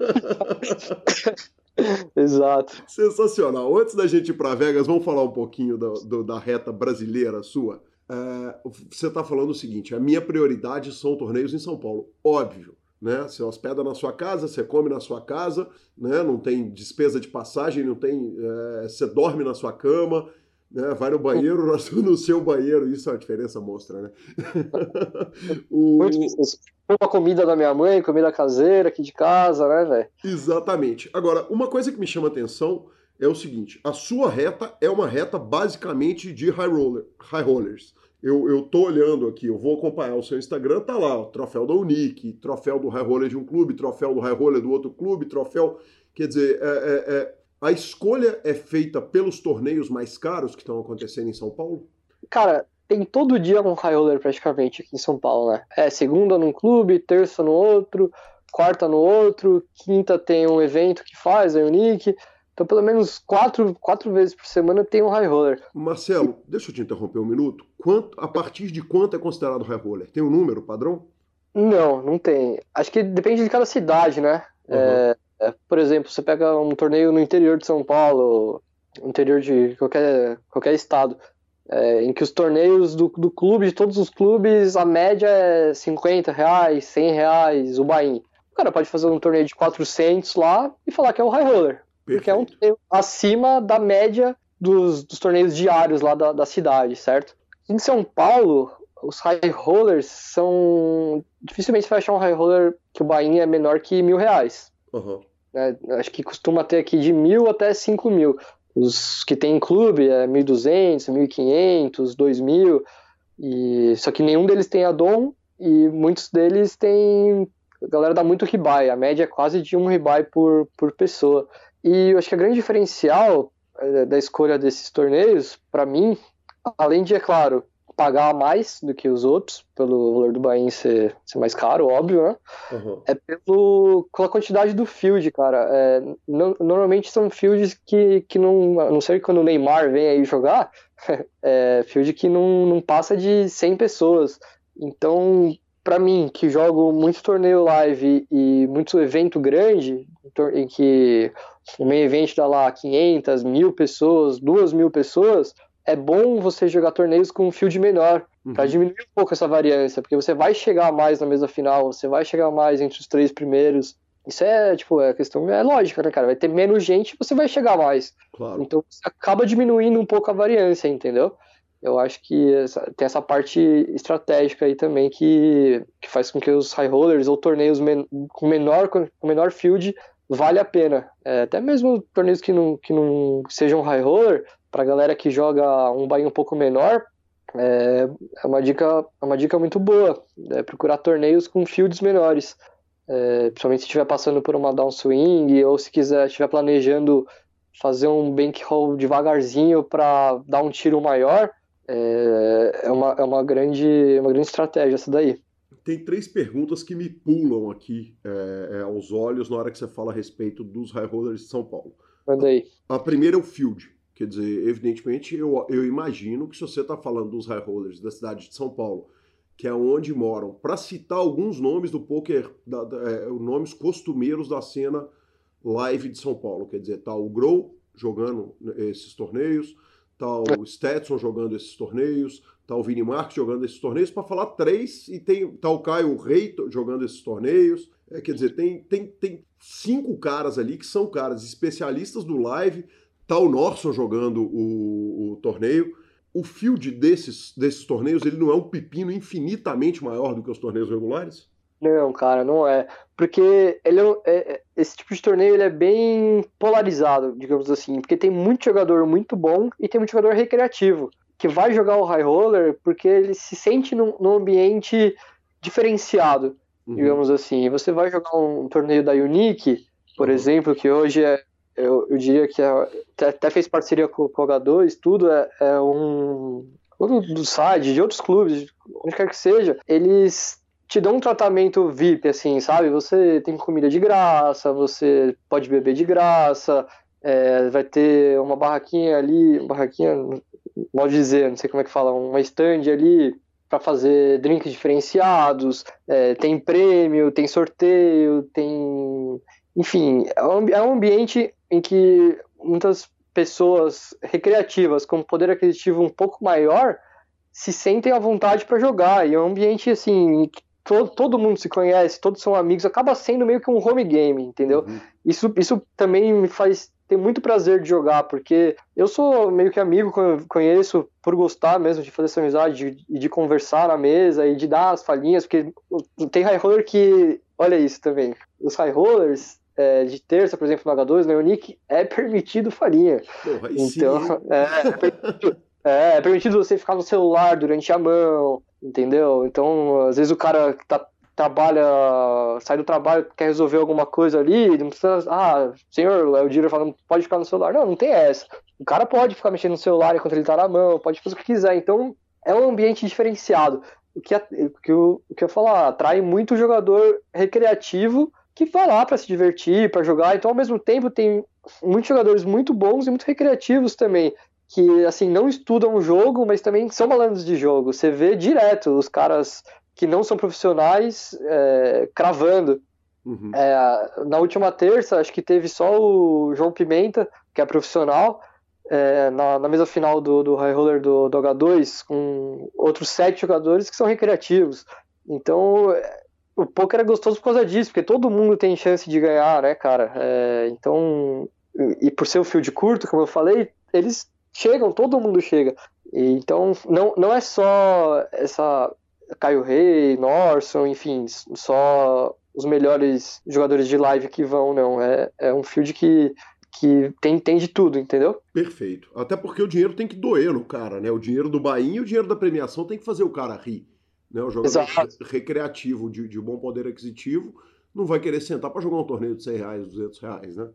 Exato. Sensacional. Antes da gente ir para Vegas, vamos falar um pouquinho do, do, da reta brasileira sua. É, você está falando o seguinte: a minha prioridade são torneios em São Paulo. Óbvio. Né? Você hospeda na sua casa, você come na sua casa, né? não tem despesa de passagem, não tem. É, você dorme na sua cama, né? vai no banheiro no seu banheiro, isso é uma diferença mostra, né? o... Uma comida da minha mãe, comida caseira aqui de casa, né, velho? Exatamente. Agora, uma coisa que me chama atenção é o seguinte: a sua reta é uma reta basicamente de high, roller, high rollers. Eu, eu tô olhando aqui, eu vou acompanhar o seu Instagram, tá lá, o troféu da Unique, troféu do high roller de um clube, troféu do high roller do outro clube, troféu. Quer dizer, é, é, é, a escolha é feita pelos torneios mais caros que estão acontecendo em São Paulo? Cara, tem todo dia um high roller praticamente aqui em São Paulo, né? É segunda num clube, terça no outro, quarta no outro, quinta tem um evento que faz, a Unique. Então, pelo menos quatro, quatro vezes por semana tem um high roller. Marcelo, deixa eu te interromper um minuto. Quanto, a partir de quanto é considerado high roller? Tem um número padrão? Não, não tem. Acho que depende de cada cidade, né? Uhum. É, é, por exemplo, você pega um torneio no interior de São Paulo, no interior de qualquer, qualquer estado é, em que os torneios do, do clube, de todos os clubes, a média é 50 reais, 100 reais, o bain. O cara pode fazer um torneio de 400 lá e falar que é o high roller, Perfeito. porque é um torneio acima da média dos, dos torneios diários lá da, da cidade, certo? Em São Paulo, os high rollers são. Dificilmente você vai achar um high roller que o bain é menor que mil reais. Uhum. É, acho que costuma ter aqui de mil até cinco mil. Os que tem em clube é 1.200, 1.500, 2.000, e só que nenhum deles tem addon e muitos deles têm a galera dá muito rebuy, a média é quase de um rebuy por, por pessoa. E eu acho que a grande diferencial é, da escolha desses torneios, para mim, além de, é claro, pagar mais do que os outros, pelo valor do Bahia ser, ser mais caro, óbvio, né? Uhum. É pelo, pela quantidade do field, cara. É, no, normalmente são fields que, que não. A não ser quando o Neymar vem aí jogar, é field que não, não passa de 100 pessoas. Então, para mim, que jogo muito torneio live e muito evento grande, em que o meio evento dá lá 500, mil pessoas, duas mil pessoas, é bom você jogar torneios com um field menor, uhum. para diminuir um pouco essa variância, porque você vai chegar mais na mesa final, você vai chegar mais entre os três primeiros. Isso é, tipo, é questão é lógica, né, cara? Vai ter menos gente, você vai chegar mais. Claro. Então você acaba diminuindo um pouco a variância, entendeu? Eu acho que essa, tem essa parte estratégica aí também que, que faz com que os high rollers ou torneios men, com menor com menor field vale a pena. É, até mesmo torneios que não, que não sejam high roller, para a galera que joga um buy um pouco menor, é, é, uma dica, é uma dica muito boa. É procurar torneios com fields menores. É, principalmente se estiver passando por uma downswing ou se quiser estiver planejando fazer um bankroll devagarzinho para dar um tiro maior, é, é, uma, é uma, grande, uma grande estratégia essa daí. Tem três perguntas que me pulam aqui é, é, aos olhos na hora que você fala a respeito dos high rollers de São Paulo. Manda aí. A primeira é o field. Quer dizer, evidentemente, eu, eu imagino que se você está falando dos high rollers da cidade de São Paulo, que é onde moram, para citar alguns nomes do poker, da, da, é, nomes costumeiros da cena live de São Paulo, quer dizer, tá o Grow jogando esses torneios, tá o Stetson jogando esses torneios, tá o Vini Marques jogando esses torneios, para falar três, e tem tá o Caio Rei jogando esses torneios, é, quer dizer, tem, tem, tem cinco caras ali que são caras especialistas do live, Tá o Norson jogando o, o torneio. O field desses, desses torneios, ele não é um pepino infinitamente maior do que os torneios regulares? Não, cara, não é. Porque ele é, é, esse tipo de torneio ele é bem polarizado, digamos assim. Porque tem muito jogador muito bom e tem muito jogador recreativo. Que vai jogar o high roller porque ele se sente num, num ambiente diferenciado, uhum. digamos assim. Você vai jogar um torneio da Unique, por uhum. exemplo, que hoje é eu, eu diria que é, até fez parceria com, com H2, tudo é, é um. Do site, de outros clubes, onde quer que seja, eles te dão um tratamento VIP, assim, sabe? Você tem comida de graça, você pode beber de graça, é, vai ter uma barraquinha ali, barraquinha, mal dizer, não sei como é que fala, uma stand ali para fazer drinks diferenciados, é, tem prêmio, tem sorteio, tem. Enfim, é um, é um ambiente em que muitas pessoas recreativas com poder aquisitivo um pouco maior se sentem à vontade para jogar. E é um ambiente assim que todo, todo mundo se conhece, todos são amigos, acaba sendo meio que um home game, entendeu? Uhum. Isso, isso também me faz ter muito prazer de jogar, porque eu sou meio que amigo, conheço por gostar mesmo de fazer essa amizade, de, de conversar na mesa e de dar as falhinhas, porque tem high roller que, olha isso também, os high rollers é, de terça, por exemplo, no H2, no Ionic, é permitido farinha. Porra, então, é, é, permitido, é, é, permitido você ficar no celular durante a mão, entendeu? Então, às vezes o cara tá, trabalha, sai do trabalho, quer resolver alguma coisa ali, não precisa, ah, senhor, o Eldir falando, pode ficar no celular. Não, não tem essa. O cara pode ficar mexendo no celular enquanto ele tá na mão, pode fazer o que quiser. Então, é um ambiente diferenciado. O que, o que, eu, o que eu falar, atrai muito jogador recreativo que vai lá para se divertir, para jogar. Então, ao mesmo tempo, tem muitos jogadores muito bons e muito recreativos também, que assim não estudam o jogo, mas também são malandros de jogo. Você vê direto os caras que não são profissionais é, cravando. Uhum. É, na última terça, acho que teve só o João Pimenta, que é profissional, é, na, na, mesa final do, do High Roller do, do H2, com outros sete jogadores que são recreativos. Então, o poker é gostoso por causa disso, porque todo mundo tem chance de ganhar, né, cara? É, então, e por ser o field curto, como eu falei, eles chegam, todo mundo chega. E, então, não, não é só essa Caio Rei, Norson, enfim, só os melhores jogadores de live que vão, não. É, é um field que, que tem, tem de tudo, entendeu? Perfeito. Até porque o dinheiro tem que doer no cara, né? O dinheiro do Bahia e o dinheiro da premiação tem que fazer o cara rir. Né? O jogador Exato. recreativo de, de bom poder aquisitivo não vai querer sentar para jogar um torneio de 100 reais, 200 reais, né?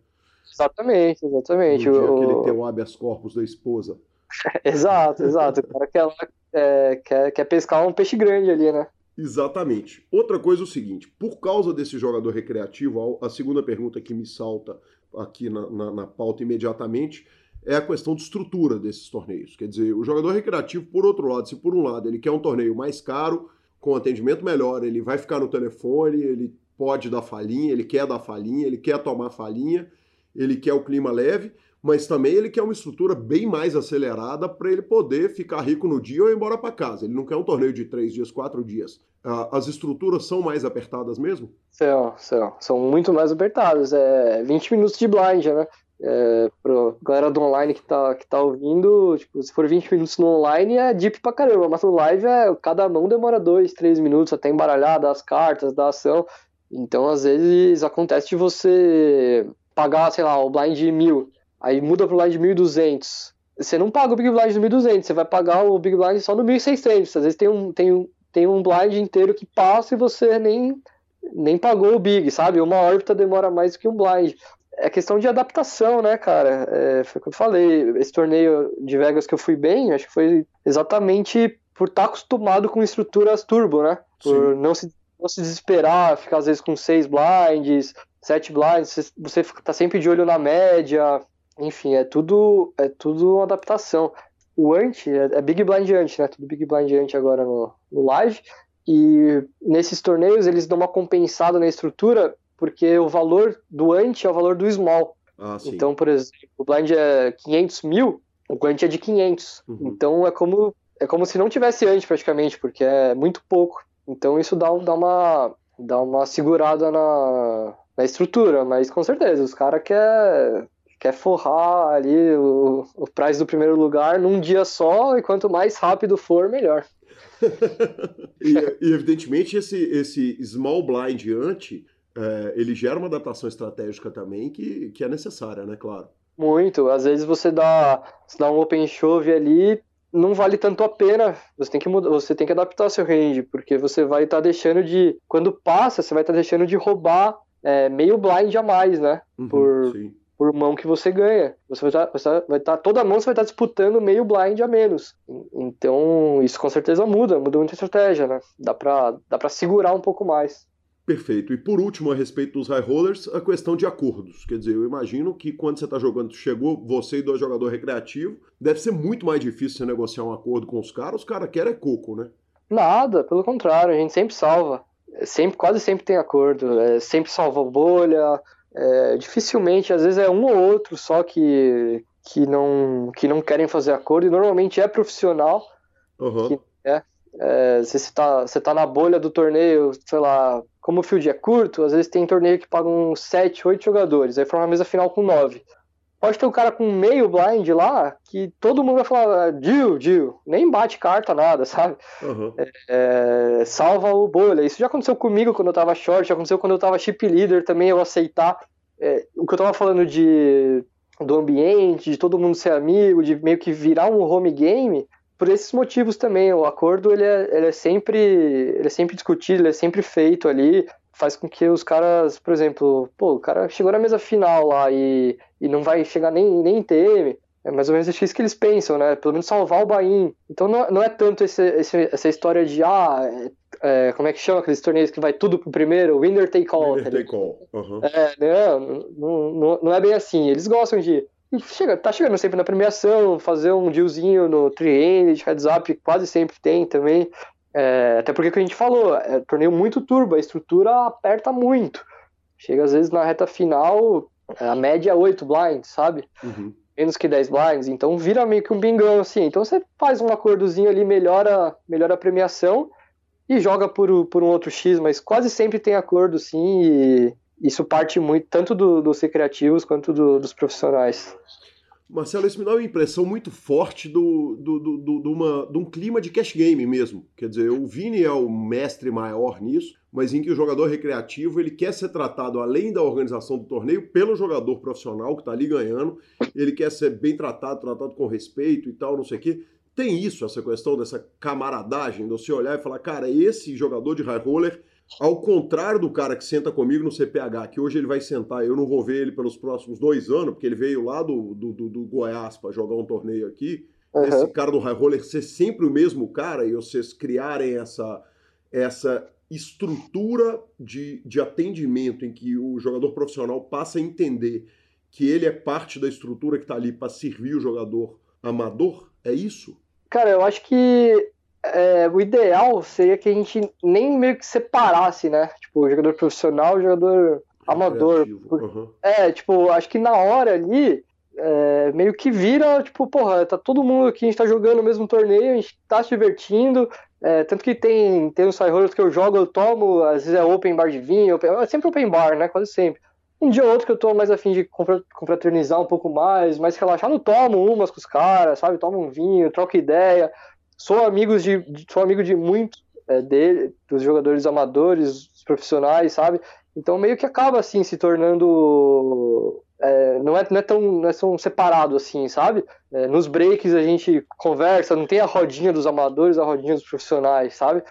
Exatamente, exatamente. No dia o... que ele tem o habeas corpus da esposa. exato, exato. O cara quer, é, quer, quer pescar um peixe grande ali, né? Exatamente. Outra coisa é o seguinte: por causa desse jogador recreativo, a segunda pergunta que me salta aqui na, na, na pauta imediatamente é a questão de estrutura desses torneios. Quer dizer, o jogador recreativo, por outro lado, se por um lado ele quer um torneio mais caro, com atendimento melhor, ele vai ficar no telefone, ele pode dar falinha, ele quer dar falinha, ele quer tomar falinha, ele quer o clima leve, mas também ele quer uma estrutura bem mais acelerada para ele poder ficar rico no dia ou ir embora para casa. Ele não quer um torneio de três dias, quatro dias. Ah, as estruturas são mais apertadas mesmo? São, são. São muito mais apertadas. É 20 minutos de blind, né? É, pra galera do online que tá, que tá ouvindo, tipo, se for 20 minutos no online é deep pra caramba, mas no live é, cada mão demora 2, 3 minutos até embaralhar, dar as cartas, dar ação. Então, às vezes, acontece de você pagar, sei lá, o blind mil, aí muda pro blind de 1.200. Você não paga o Big Blind no 1.200, você vai pagar o Big Blind só no 1.600. Às vezes tem um, tem, um, tem um blind inteiro que passa e você nem, nem pagou o Big, sabe? Uma órbita demora mais do que um blind. É questão de adaptação, né, cara? É, foi o que eu falei. Esse torneio de Vegas que eu fui bem, acho que foi exatamente por estar acostumado com estruturas turbo, né? Por não se, não se desesperar, ficar às vezes com seis blinds, sete blinds, você tá sempre de olho na média, enfim, é tudo é tudo uma adaptação. O anti é, é Big Blind anti, né? Tudo Big Blind anti agora no, no live. E nesses torneios eles dão uma compensada na estrutura porque o valor do anti é o valor do small. Ah, então, por exemplo, o blind é 500 mil, o anti é de 500. Uhum. Então é como é como se não tivesse anti praticamente, porque é muito pouco. Então isso dá, dá uma dá uma segurada na, na estrutura, mas com certeza, os caras quer quer forrar ali o, o prize do primeiro lugar num dia só, e quanto mais rápido for, melhor. e, e, evidentemente esse, esse small blind anti, é, ele gera uma adaptação estratégica também que, que é necessária, né, claro. Muito, às vezes você dá, você dá um open shove ali, não vale tanto a pena. Você tem que mudar, você tem que adaptar seu range, porque você vai estar tá deixando de, quando passa, você vai estar tá deixando de roubar é, meio blind a mais, né? Uhum, por, por mão que você ganha. Você vai estar, tá, vai tá, toda mão você vai estar tá disputando meio blind a menos. Então, isso com certeza muda, muda muita estratégia, né? Dá pra, dá pra segurar um pouco mais. Perfeito. E por último, a respeito dos high rollers, a questão de acordos. Quer dizer, eu imagino que quando você está jogando, chegou você e dois jogadores recreativos, deve ser muito mais difícil você negociar um acordo com os caras. Os caras querem é coco, né? Nada, pelo contrário, a gente sempre salva sempre, quase sempre tem acordo, é, sempre salva bolha, é, dificilmente, às vezes é um ou outro só que, que, não, que não querem fazer acordo, e normalmente é profissional, uhum. que, é, é, se você tá, você tá na bolha do torneio, sei lá, como o field é curto, às vezes tem torneio que pagam 7, 8 jogadores, aí forma uma mesa final com 9. Pode ter um cara com meio blind lá que todo mundo vai falar, Jill, Jill, nem bate carta, nada, sabe? Uhum. É, salva o bolha. Isso já aconteceu comigo quando eu tava short, já aconteceu quando eu tava chip leader também, eu aceitar. É, o que eu tava falando de do ambiente, de todo mundo ser amigo, de meio que virar um home game, por esses motivos também. O acordo ele é, ele é sempre ele é sempre discutido, ele é sempre feito ali faz com que os caras, por exemplo, pô, o cara chegou na mesa final lá e, e não vai chegar nem, nem em TM. É mais ou menos isso que eles pensam, né? Pelo menos salvar o Bahia. Então não, não é tanto esse, esse, essa história de, ah, é, é como é que chama aqueles torneios que vai tudo pro primeiro? Winner take all. Winner tá take all. Uhum. É, não, não, não é bem assim. Eles gostam de. Chega, tá chegando sempre na premiação, fazer um dealzinho no tri-handed, heads up, quase sempre tem também. É, até porque que a gente falou, é torneio muito turbo, a estrutura aperta muito. Chega às vezes na reta final, a média é 8 blinds, sabe? Uhum. Menos que 10 blinds, então vira meio que um bingão assim. Então você faz um acordozinho ali, melhora, melhora a premiação e joga por, por um outro X, mas quase sempre tem acordo sim, e isso parte muito tanto do, dos recreativos quanto do, dos profissionais. Marcelo, isso me dá uma impressão muito forte do, do, do, do, de, uma, de um clima de cash game mesmo. Quer dizer, o Vini é o mestre maior nisso, mas em que o jogador recreativo ele quer ser tratado, além da organização do torneio, pelo jogador profissional que está ali ganhando. Ele quer ser bem tratado, tratado com respeito e tal, não sei o quê. Tem isso, essa questão dessa camaradagem, de você olhar e falar, cara, esse jogador de high roller ao contrário do cara que senta comigo no CPH, que hoje ele vai sentar, eu não vou ver ele pelos próximos dois anos, porque ele veio lá do, do, do, do Goiás para jogar um torneio aqui. Uhum. Esse cara do high roller ser sempre o mesmo cara e vocês criarem essa, essa estrutura de, de atendimento em que o jogador profissional passa a entender que ele é parte da estrutura que está ali para servir o jogador amador, é isso? Cara, eu acho que é, o ideal seria que a gente nem meio que separasse, né? Tipo, jogador profissional e jogador amador. Uhum. É, tipo, acho que na hora ali, é, meio que vira, tipo, porra, tá todo mundo aqui, a gente tá jogando o mesmo torneio, a gente tá se divertindo. É, tanto que tem, tem uns side que eu jogo, eu tomo, às vezes é open bar de vinho, open, é sempre open bar, né? Quase sempre. Um dia ou outro que eu tô mais afim de confraternizar um pouco mais, mais relaxado, eu tomo umas com os caras, sabe? Tomo um vinho, troco ideia sou amigos de, sou amigo de muitos é, dele, dos jogadores amadores, profissionais, sabe? Então meio que acaba assim se tornando é, não, é, não, é tão, não é tão separado assim, sabe? É, nos breaks a gente conversa, não tem a rodinha dos amadores, a rodinha dos profissionais, sabe?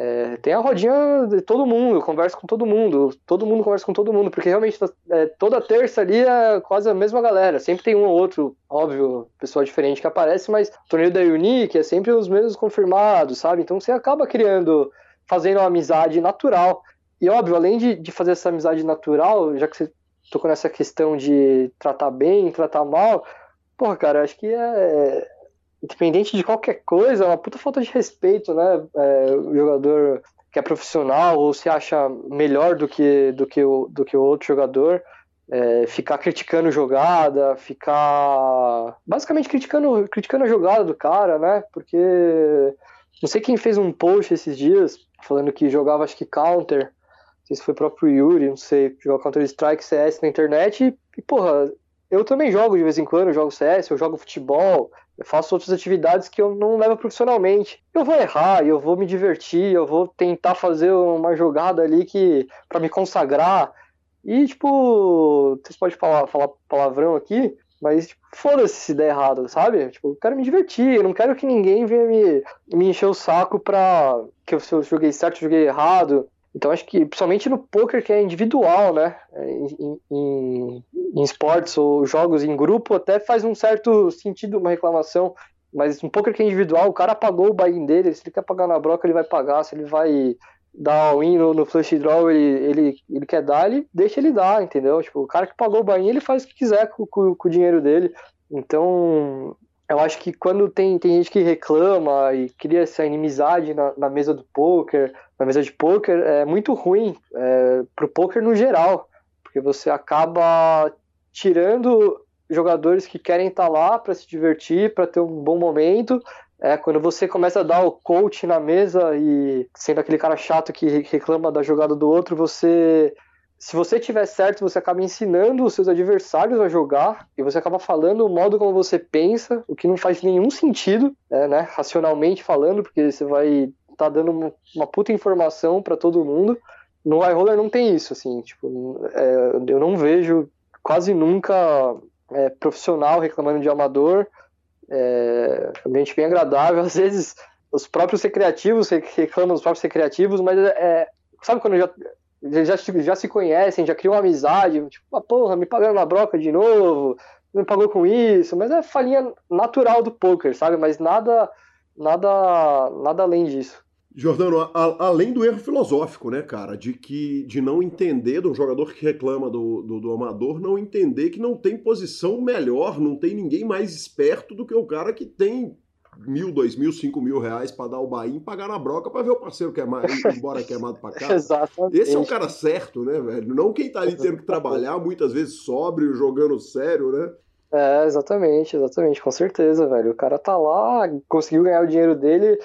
É, tem a rodinha de todo mundo, conversa com todo mundo, todo mundo conversa com todo mundo, porque realmente é, toda terça ali é quase a mesma galera, sempre tem um ou outro, óbvio, pessoa diferente que aparece, mas o torneio da Unique é sempre os mesmos confirmados, sabe? Então você acaba criando, fazendo uma amizade natural. E óbvio, além de, de fazer essa amizade natural, já que você tocou nessa questão de tratar bem, tratar mal, porra, cara, acho que é independente de qualquer coisa, é uma puta falta de respeito, né? É, o jogador que é profissional ou se acha melhor do que, do que, o, do que o outro jogador, é, ficar criticando jogada, ficar basicamente criticando, criticando a jogada do cara, né? Porque não sei quem fez um post esses dias falando que jogava acho que counter, não sei se foi o próprio Yuri, não sei, jogava Counter Strike CS na internet e, e porra, eu também jogo de vez em quando, jogo CS, eu jogo futebol, eu faço outras atividades que eu não levo profissionalmente. Eu vou errar, eu vou me divertir, eu vou tentar fazer uma jogada ali que para me consagrar. E, tipo, vocês podem falar, falar palavrão aqui, mas tipo, foda-se se der errado, sabe? Tipo, eu quero me divertir, eu não quero que ninguém venha me, me encher o saco pra que eu, se eu joguei certo, eu joguei errado. Então acho que, principalmente no poker que é individual, né? É, em, em, em, esportes ou jogos em grupo, até faz um certo sentido uma reclamação. Mas no poker que é individual, o cara pagou o buy-in dele, se ele quer pagar na broca, ele vai pagar. Se ele vai dar all-in no, no, flush draw, ele, ele, ele quer dar, ele deixa ele dar, entendeu? Tipo, o cara que pagou o buy-in, ele faz o que quiser com, com, com o dinheiro dele. Então, eu acho que quando tem, tem gente que reclama e cria essa inimizade na, na mesa do poker, na mesa de poker, é muito ruim é, pro poker no geral, porque você acaba tirando jogadores que querem estar tá lá para se divertir, para ter um bom momento. É, quando você começa a dar o coach na mesa e sendo aquele cara chato que reclama da jogada do outro, você se você tiver certo, você acaba ensinando os seus adversários a jogar e você acaba falando o modo como você pensa, o que não faz nenhum sentido, é, né, racionalmente falando, porque você vai estar tá dando uma, uma, puta informação para todo mundo. No iRoller não tem isso, assim, tipo, é, eu não vejo quase nunca é, profissional reclamando de amador, é, ambiente bem agradável, às vezes os próprios recreativos reclamam dos próprios recreativos, mas é, sabe quando já já, já se conhecem, já criam uma amizade, tipo, ah, porra, me pagaram na broca de novo, me pagou com isso, mas é falinha natural do poker, sabe? Mas nada, nada, nada além disso. Jordano, a, além do erro filosófico, né, cara, de que de não entender do jogador que reclama do, do, do, amador, não entender que não tem posição melhor, não tem ninguém mais esperto do que o cara que tem mil, dois mil, cinco mil reais para dar o bain, pagar na broca para ver o parceiro que é mais, embora queimado para casa. Exatamente. Esse é o cara certo, né, velho? Não quem tá ali tendo que trabalhar, muitas vezes sóbrio, jogando sério, né? É, exatamente, exatamente, com certeza, velho. O cara tá lá, conseguiu ganhar o dinheiro dele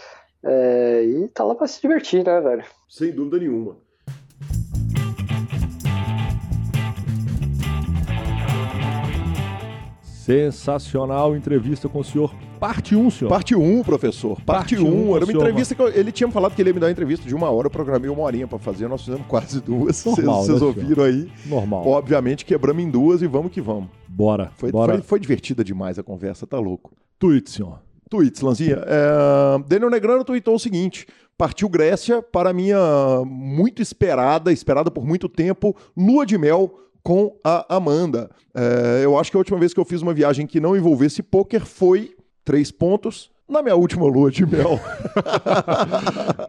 é, e tá lá para se divertir, né, velho? Sem dúvida nenhuma. Sensacional entrevista com o senhor. Parte 1, senhor. Parte 1, professor. Parte, Parte 1. um, Era uma entrevista que eu- ele tinha falado que ele ia me dar uma entrevista de uma hora. Eu programei uma horinha pra fazer. Nós fizemos quase duas. Vocês né, ouviram aí. Normal. Obviamente, quebramos em duas e vamos que vamos. Bora. Foi, Bora. foi, foi divertida demais a conversa, tá louco. Tweet, senhor. Tweets, Lanzinha. É, Daniel Negrano tweetou o seguinte: partiu Grécia para a minha muito esperada, esperada por muito tempo, lua de mel com a Amanda. É, eu acho que a última vez que eu fiz uma viagem que não envolvesse pôquer foi três pontos. Na minha última lua de mel.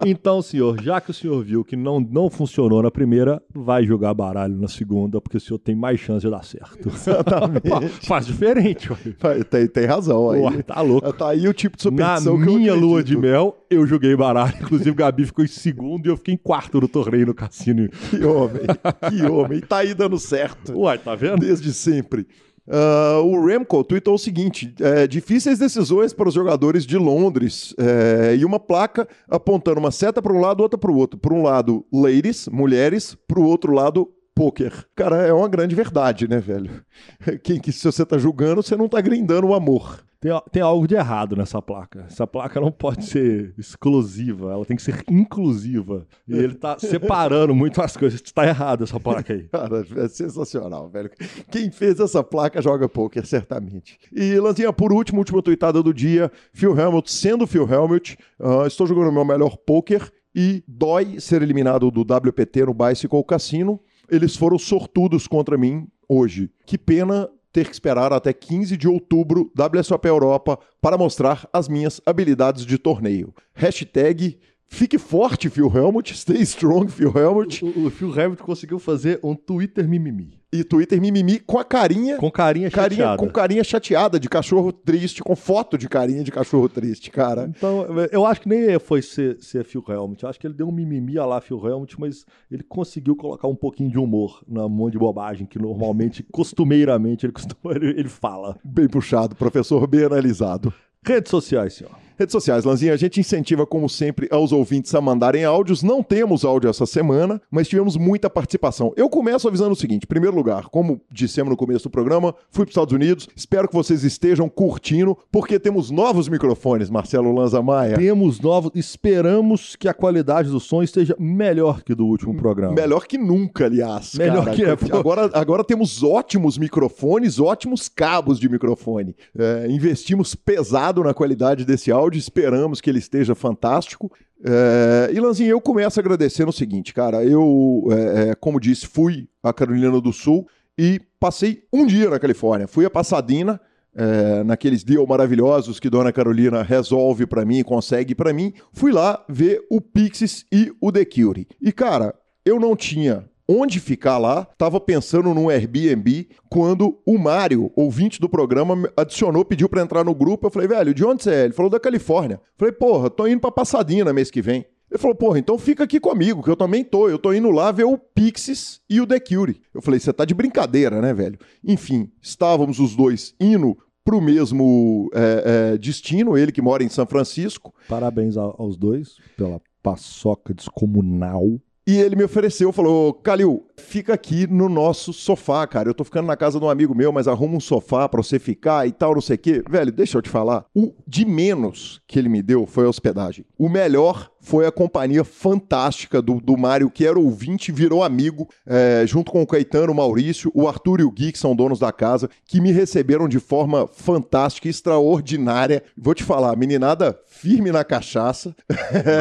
Então, senhor, já que o senhor viu que não, não funcionou na primeira, vai jogar baralho na segunda, porque o senhor tem mais chance de dar certo. Exatamente. Faz diferente, ué. tem, tem razão aí. Ué, tá louco. Tá aí o tipo de Na superstição eu minha lua de mel, eu joguei baralho. Inclusive, o Gabi ficou em segundo e eu fiquei em quarto no torneio no cassino. Que homem, que homem. E tá aí dando certo. Uai, tá vendo? Desde sempre. Ah, o Remco tweetou o seguinte: é, difíceis decisões para os jogadores de Londres é, e uma placa apontando uma seta para um lado, outra para o outro. Por um lado, ladies, mulheres, para o outro lado, poker. Cara, é uma grande verdade, né, velho? Que se você tá julgando, você não tá grindando o amor. Tem, tem algo de errado nessa placa. Essa placa não pode ser exclusiva, ela tem que ser inclusiva. E ele tá separando muito as coisas. Tá errado essa placa aí. Cara, é sensacional, velho. Quem fez essa placa joga poker, certamente. E, Lanzinha, por último, última tuitada do dia, Phil Helmut, sendo Phil Helmut, ah, estou jogando o meu melhor poker e dói ser eliminado do WPT no Bicycle Cassino. Eles foram sortudos contra mim hoje. Que pena ter que esperar até 15 de outubro WSOP Europa para mostrar as minhas habilidades de torneio. Hashtag Fique forte, Phil Helmut. Stay strong, Phil Helmut. O, o Phil Hamilton conseguiu fazer um Twitter mimimi. E Twitter mimimi com a carinha Com carinha Carinha, chateada. com carinha chateada de cachorro triste, com foto de carinha de cachorro triste, cara. Então, eu acho que nem foi ser, ser Phil Helmut. Eu acho que ele deu um mimimi a lá Phil Helmut, mas ele conseguiu colocar um pouquinho de humor na mão de bobagem que normalmente, costumeiramente, ele, costuma, ele, ele fala. Bem puxado, professor, bem analisado. Redes sociais, senhor. Redes sociais, Lanzinha, a gente incentiva, como sempre, aos ouvintes a mandarem áudios. Não temos áudio essa semana, mas tivemos muita participação. Eu começo avisando o seguinte: em primeiro lugar, como dissemos no começo do programa, fui para os Estados Unidos. Espero que vocês estejam curtindo, porque temos novos microfones, Marcelo Lanza Maia. Temos novos. Esperamos que a qualidade do som esteja melhor que do último programa. Melhor que nunca, aliás. Melhor cara. que é, agora, agora temos ótimos microfones, ótimos cabos de microfone. É, investimos pesado na qualidade desse áudio, esperamos que ele esteja fantástico. É, e Lanzinho, eu começo agradecendo o seguinte, cara. Eu, é, é, como disse, fui a Carolina do Sul e passei um dia na Califórnia. Fui a Pasadena. é, naqueles deals maravilhosos que Dona Carolina resolve pra mim, consegue pra mim, fui lá ver o Pixies e o The Cure. E cara, eu não tinha onde ficar lá, tava pensando num Airbnb, quando o Mário, ouvinte do programa, adicionou, pediu pra entrar no grupo, eu falei, velho, de onde você é? Ele falou, da Califórnia. Falei, porra, tô indo pra Pasadena mês que vem. Ele falou, porra, então fica aqui comigo, que eu também tô. Eu tô indo lá ver o Pixies e o The Cure. Eu falei, você tá de brincadeira, né, velho? Enfim, estávamos os dois indo pro mesmo é, é, destino, ele que mora em São Francisco, Parabéns aos dois pela paçoca descomunal. E ele me ofereceu, falou: Calil, fica aqui no nosso sofá, cara. Eu tô ficando na casa de um amigo meu, mas arruma um sofá pra você ficar e tal, não sei o quê. Velho, deixa eu te falar. O de menos que ele me deu foi a hospedagem. O melhor foi a companhia fantástica do, do Mário, que era ouvinte, virou amigo, é, junto com o Caetano, o Maurício, o Arthur e o Gui, que são donos da casa, que me receberam de forma fantástica, extraordinária. Vou te falar, meninada firme na cachaça.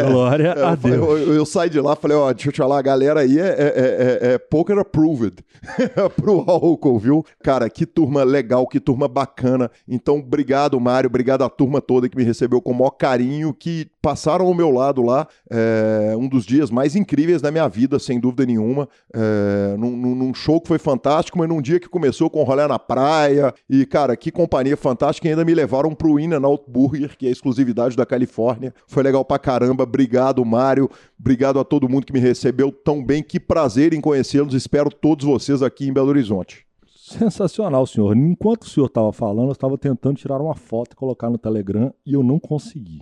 Glória Eu, a Deus. eu- eu saí de lá falei, ó, deixa eu te falar, a galera aí é, é, é- é- é poker approved pro álcool, viu? Cara, que turma legal, que turma bacana. Então, obrigado, Mário, obrigado à turma toda que me recebeu com o maior carinho, que passaram ao meu lado lá. É, um dos dias mais incríveis da minha vida, sem dúvida nenhuma. É, num, num- show que foi fantástico, mas num dia que começou com rolê na praia. E, cara, que companhia fantástica. E ainda me levaram pro In and Out Burger, que é a exclusividade da Califórnia. Foi legal pra caramba. Obrigado, Mário. Obrigado a todo mundo que me recebeu tão bem. Que prazer em conhecê-los. Espero todos vocês aqui em Belo Horizonte. Sensacional, senhor. Enquanto o senhor estava falando, eu estava tentando tirar uma foto e colocar no Telegram e eu não consegui.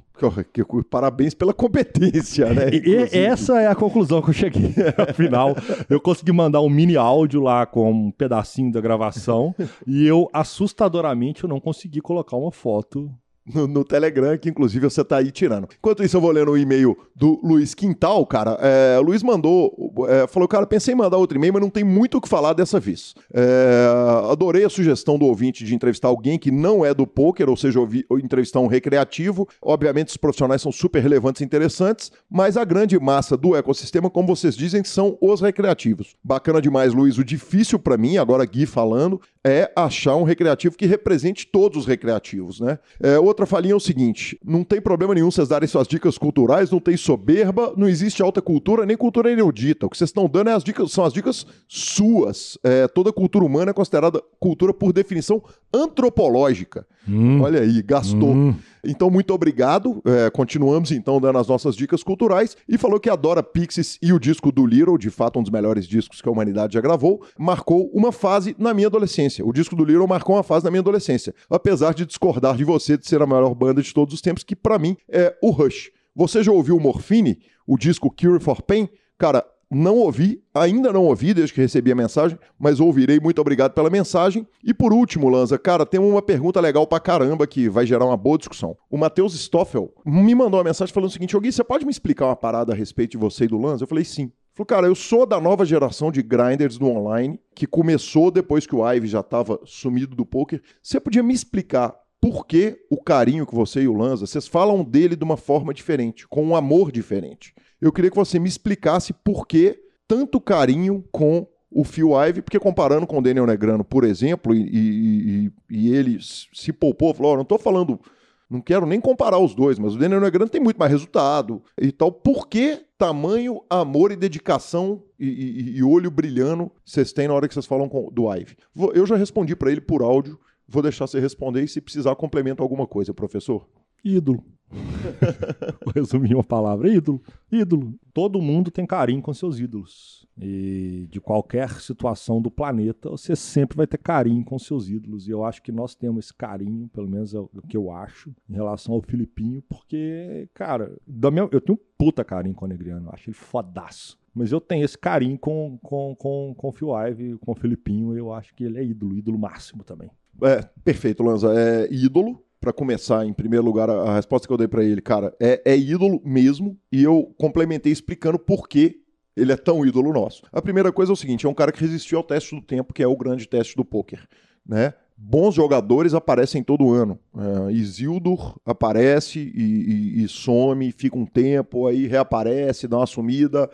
Parabéns pela competência, né? E, essa é a conclusão que eu cheguei. Afinal, eu consegui mandar um mini áudio lá com um pedacinho da gravação e eu, assustadoramente, eu não consegui colocar uma foto no, no, Telegram, que inclusive você tá aí tirando. Enquanto isso, eu vou lendo o e-mail do Luiz Quintal, cara. É, o Luiz mandou, é, falou, cara, pensei em mandar outro e-mail, mas não tem muito o que falar dessa vez. É, adorei a sugestão do ouvinte de entrevistar alguém que não é do poker, ou seja, ouvi, entrevistar um recreativo. Obviamente, os profissionais são super relevantes e interessantes, mas a grande massa do ecossistema, como vocês dizem, são os recreativos. Bacana demais, Luiz. O difícil para mim, agora Gui falando, é achar um recreativo que represente todos os recreativos, né? É, outra falinha é o seguinte: não tem problema nenhum vocês darem suas dicas culturais, não tem soberba, não existe alta cultura nem cultura erudita. O que vocês estão dando é as dicas, são as dicas suas. É, toda cultura humana é considerada cultura por definição antropológica. Hum. Olha aí, gastou. Hum. Então, muito obrigado. É, continuamos então dando as nossas dicas culturais. E falou que adora Pixies e o disco do Little, de fato um dos melhores discos que a humanidade já gravou, marcou uma fase na minha adolescência. O disco do Little marcou uma fase na minha adolescência. Apesar de discordar de você de ser a maior banda de todos os tempos, que para mim é o Rush. Você já ouviu Morphine, o disco Cure for Pain? Cara, não ouvi, ainda não ouvi desde que recebi a mensagem, mas ouvirei. Muito obrigado pela mensagem. E por último, Lanza, cara, tem uma pergunta legal pra caramba que vai gerar uma boa discussão. O Matheus Stoffel me mandou uma mensagem falando o seguinte: Gui, você pode me explicar uma parada a respeito de você e do Lanza? Eu falei sim. Falou, cara, eu sou da nova geração de grinders do online, que começou depois que o Ive já estava sumido do poker. Você podia me explicar por que o carinho que você e o Lanza, vocês falam dele de uma forma diferente, com um amor diferente? Eu queria que você me explicasse por que tanto carinho com o Phil Ive, porque comparando com o Daniel Negrano, por exemplo, e, e, e ele se poupou, falou: oh, não estou falando, não quero nem comparar os dois, mas o Daniel Negrano tem muito mais resultado e tal. Por que tamanho amor e dedicação e, e olho brilhando vocês têm na hora que vocês falam com, do Ive? Eu já respondi para ele por áudio, vou deixar você responder e se precisar complemento alguma coisa, professor. Ídolo. Vou resumir uma palavra: ídolo. Ídolo. Todo mundo tem carinho com seus ídolos. E de qualquer situação do planeta, você sempre vai ter carinho com seus ídolos. E eu acho que nós temos esse carinho, pelo menos é o que eu acho, em relação ao Filipinho, porque, cara, minha, eu tenho um puta carinho com o Negriano. Eu acho ele fodaço. Mas eu tenho esse carinho com, com, com, com o Phil Ive, com o Filipinho. Eu acho que ele é ídolo, ídolo máximo também. É, perfeito, Lanza. É ídolo para começar, em primeiro lugar, a, resposta que eu dei para ele, cara, é, é ídolo mesmo, e eu complementei explicando por que ele é tão ídolo nosso. A primeira coisa é o seguinte: é um cara que resistiu ao teste do tempo, que é o grande teste do poker. Né? Bons jogadores aparecem todo ano. Uh, Isildur aparece e, e, e, some, fica um tempo, aí reaparece, dá uma sumida.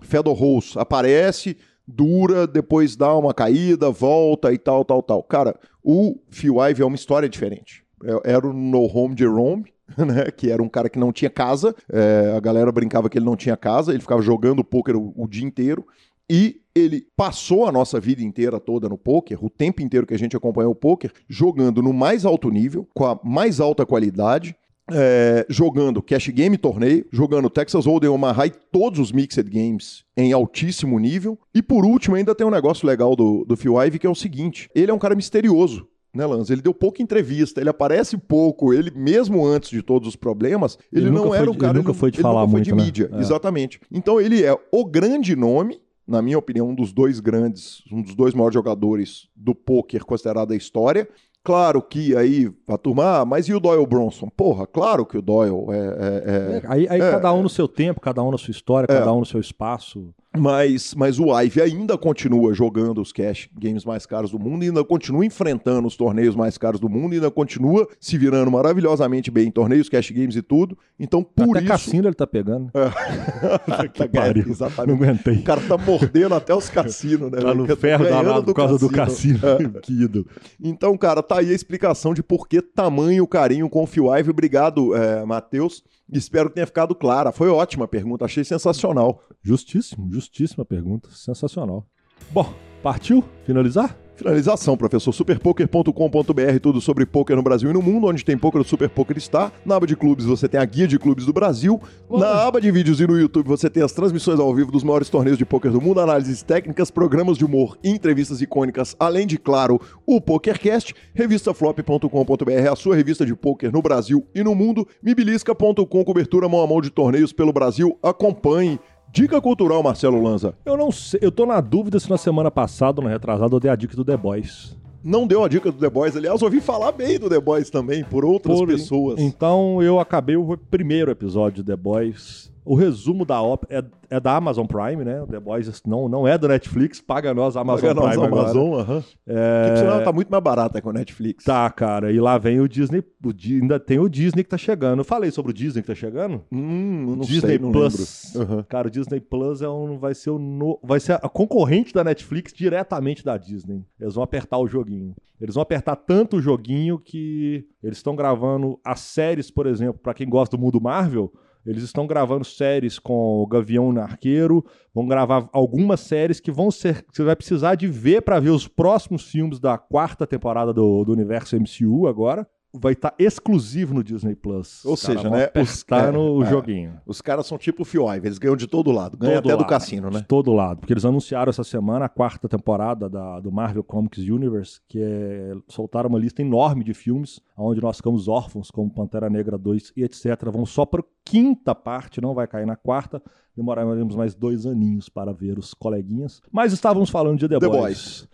Fedor Rose aparece, dura, depois dá uma caída, volta e tal, tal, tal. Cara, o Phil Ive é uma história diferente. É, era o No Home Jerome, né, que era um cara que não tinha casa. É, a galera brincava que ele não tinha casa, ele ficava jogando poker o, o, dia inteiro. E ele passou a nossa vida inteira toda no poker, o tempo inteiro que a gente acompanhou o poker, jogando no mais alto nível, com a mais alta qualidade. É, jogando Cash Game Torneio, jogando Texas Hold'em Omaha e todos os Mixed Games em altíssimo nível. E por último, ainda tem um negócio legal do, do Phil Ivey, que é o seguinte: ele é um cara misterioso né, Lanz? Ele deu pouca entrevista, ele aparece pouco, ele mesmo antes de todos os problemas, ele, ele não era o cara, ele nunca foi de falar muito, de né? mídia, é. exatamente. Então ele é o grande nome, na minha opinião, um dos dois grandes, um dos dois maiores jogadores do poker considerado da história. Claro que aí a turma, ah, mas e o Doyle Bronson? Porra, claro que o Doyle é. é, é, é aí, aí cada um no seu tempo, cada um na sua história, é. cada um no seu espaço. Mas, mas o Ive ainda continua jogando os cash games mais caros do mundo, ainda continua enfrentando os torneios mais caros do mundo, ainda continua se virando maravilhosamente bem em torneios, cash games e tudo. Então, por até isso. cassino ele tá pegando. É. que pariu. É, exatamente. Não aguentei. O cara tá mordendo até os cassinos, né? Tá no ferro danado por causa do cassino. É. que ídolo. Então, cara, tá aí a explicação de por que tamanho carinho com o Phil Ive. Obrigado, é, Matheus. Espero que tenha ficado clara. Foi ótima a pergunta, achei sensacional. Justíssimo, justíssima pergunta, sensacional. Bom, partiu? Finalizar? Finalização, professor. Superpoker.com.br, tudo sobre poker no Brasil e no mundo. Onde tem poker, o Super Poker está. Na aba de clubes você tem a guia de clubes do Brasil. Na aba de vídeos e no YouTube você tem as transmissões ao vivo dos maiores torneios de poker do mundo, análises técnicas, programas de humor, entrevistas icônicas, além de, claro, o PokerCast. Revistaflop.com.br, a sua revista de poker no Brasil e no mundo. Mibilisca.com, cobertura mão a mão de torneios pelo Brasil. Acompanhe. Dica cultural, Marcelo Lanza. Eu não sei, eu tô na dúvida se na semana passada ou na retrasada eu dei a dica do The Boys. Não deu a dica do The Boys. Aliás, ouvi falar bem do The Boys também, por outras Por- pessoas. Então eu acabei o primeiro episódio de The Boys. O resumo da ópera é, é da Amazon Prime, né? O The Boys não, não é do Netflix, paga nós a Amazon Paga nós, Prime agora. Amazon, aham. É, Que, por sinal, tá muito mais barata com a Netflix. Tá, cara. E lá vem o Disney. O, Di- ainda tem o Disney que tá chegando. Eu falei sobre o Disney que tá chegando? Hum, não Disney sei, não Plus. Aham. Cara, o Disney Plus é um, vai ser o no- vai ser a concorrente da Netflix diretamente da Disney. Eles vão apertar o joguinho. Eles vão apertar tanto o joguinho que eles estão gravando as séries, por exemplo, pra quem gosta do mundo Marvel, eles estão gravando séries com o Gavião Arqueiro, vão gravar algumas séries que vão ser que você vai precisar de ver pra ver os próximos filmes da quarta temporada do, do universo MCU agora. Vai estar exclusivo no Disney Plus. Ou seja, né, Apertar os- no é, é. joguinho. Os caras são tipo Fioive, eles ganham de todo lado. Ganham Todo até do lado, cassino, né? De todo lado. Porque eles anunciaram essa semana a quarta temporada da, do Marvel Comics Universe, que é, soltaram uma lista enorme de filmes, onde nós ficamos órfãos, como Pantera Negra 2 e etc. Vão só para quinta parte, não vai cair na quarta. Demoraremos mais dois aninhos para ver os coleguinhas. Mas estávamos falando de The, The Boys. Boys.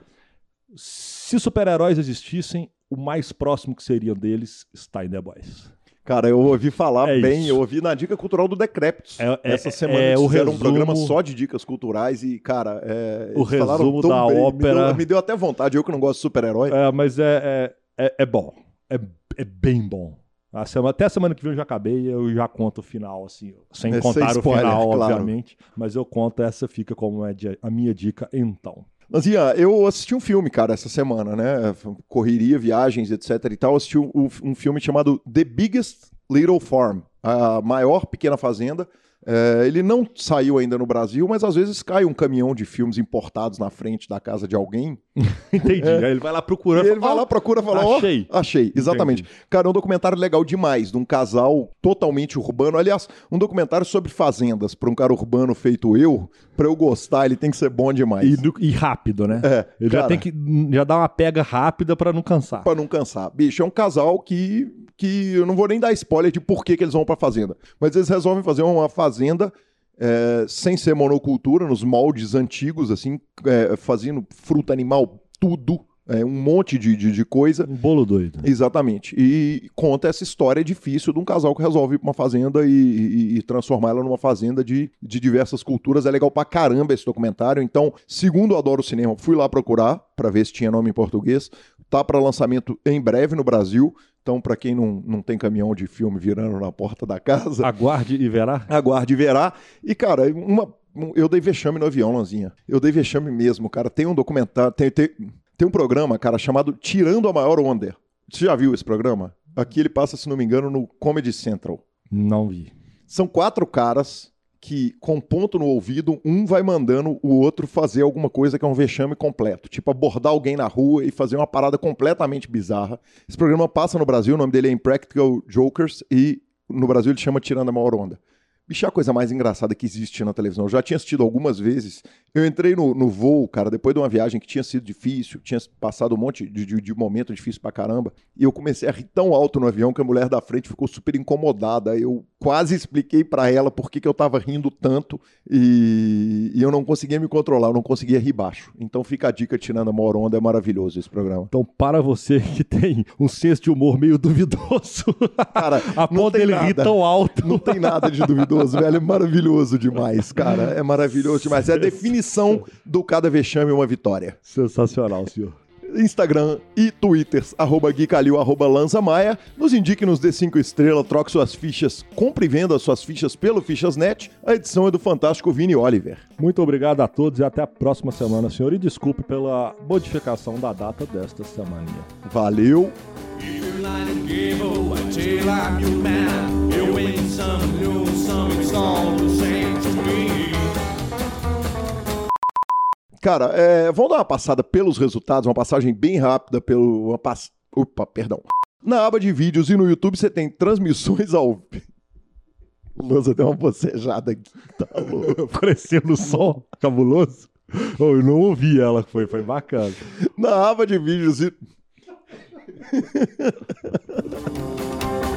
Se super-heróis existissem, o mais próximo que seriam deles está em The Boys. Cara, eu ouvi falar É bem, isso. eu ouvi na dica cultural do Decréptos. É- é- Essa semana é eles fizeram um resumo- programa só de dicas culturais e, cara, é, O resumo da bem, me ópera- deu- Me deu, até vontade, eu que não gosto de super-herói. É, mas é, é, é, é bom. É, é bem bom. A semana- até a semana que vem eu já acabei, eu já conto o final, assim, sem sem contar spoiler, o final, claro. obviamente. Mas eu conto, essa fica como a minha dica então. Mas, Ian, eu assisti um filme, cara, essa semana, né? Correria, viagens, etc e tal. Assisti um, um filme chamado The Biggest Little Farm, a maior pequena fazenda. É, ele não saiu ainda no Brasil, mas às vezes cai um caminhão de filmes importados na frente da casa de alguém. Entendi. Aí ele vai lá procurando. Ele vai lá, procura e fala: achei. achei, exatamente. Cara, é um documentário legal demais, de um casal totalmente urbano. Aliás, um documentário sobre fazendas, para um cara urbano feito eu, pra eu gostar, ele tem que ser bom demais. E, e rápido, né? É, Ele já cara. tem que já dar uma pega rápida pra não cansar. Pra não cansar. Bicho, é um casal que, que eu não vou nem dar spoiler de por que, que eles vão pra fazenda. Mas eles resolvem fazer uma fazenda é, sem ser monocultura, nos moldes antigos, assim, é, fazendo fruta animal, tudo. é, um monte de, de, de coisa. Um bolo doido. Exatamente. E conta essa história difícil de um casal que resolve ir pra uma fazenda e, e- e transformar ela numa fazenda de, de diversas culturas. É legal pra caramba esse documentário. Então, segundo Adoro Cinema, fui lá procurar pra ver se tinha nome em português. Tá pra lançamento em breve no Brasil. Então, pra quem não, não tem caminhão de filme virando na porta da casa, Aguarde e verá. aguarde e verá. E, cara, uma, um- eu dei vexame no avião, Lanzinha. Eu dei vexame mesmo, cara. Tem um documentário, tem, tem, tem um programa, cara, chamado Tirando a Maior Onda. Você já viu esse programa? Aqui ele passa, se não me engano, no Comedy Central. Não vi. São quatro caras que, com ponto no ouvido, um vai mandando o outro fazer alguma coisa que é um vexame completo. Tipo, abordar alguém na rua e fazer uma parada completamente bizarra. Esse programa passa no Brasil, o nome dele é Impractical Jokers, e no Brasil ele chama Tirando a Maior Onda. Bicho, é a coisa mais engraçada que existe na televisão. Eu já tinha assistido algumas vezes. Eu entrei no, no voo, cara, depois de uma viagem que tinha sido difícil, tinha passado um monte de, de, de momento difícil pra caramba. E eu comecei a rir tão alto no avião que a mulher da frente ficou super incomodada. Eu quase expliquei pra ela por que, que eu tava rindo tanto e, e eu não conseguia me controlar, eu não conseguia rir baixo. Então fica a dica, tirando a maior onda, é maravilhoso esse programa. Então, para você que tem um senso de humor meio duvidoso, Cara, a tem dele rir tão alto. Não tem nada de duvidoso, velho. É maravilhoso demais, cara. É maravilhoso demais. É a definição do cada vexame uma vitória. Sensacional, senhor. Instagram e Twitters, arroba Gui Calil, arroba Lanza Maia. Nos indique, nos dê cinco estrelas, troque suas fichas, compre e venda suas fichas pelo Fichas.net. A edição é do fantástico Vini Oliver. Muito obrigado a todos e até a próxima semana, senhor. E desculpe pela modificação da data desta semana. Valeu! Cara, é, vamos dar uma passada pelos resultados, uma passagem bem rápida pelo. Uma pass... Opa, perdão. Na aba de vídeos e no YouTube você tem transmissões ao. Lança deu uma bocejada aqui. Tá louco. Aparecendo o som cabuloso. Oh, eu não ouvi ela, foi, foi bacana. Na aba de vídeos e.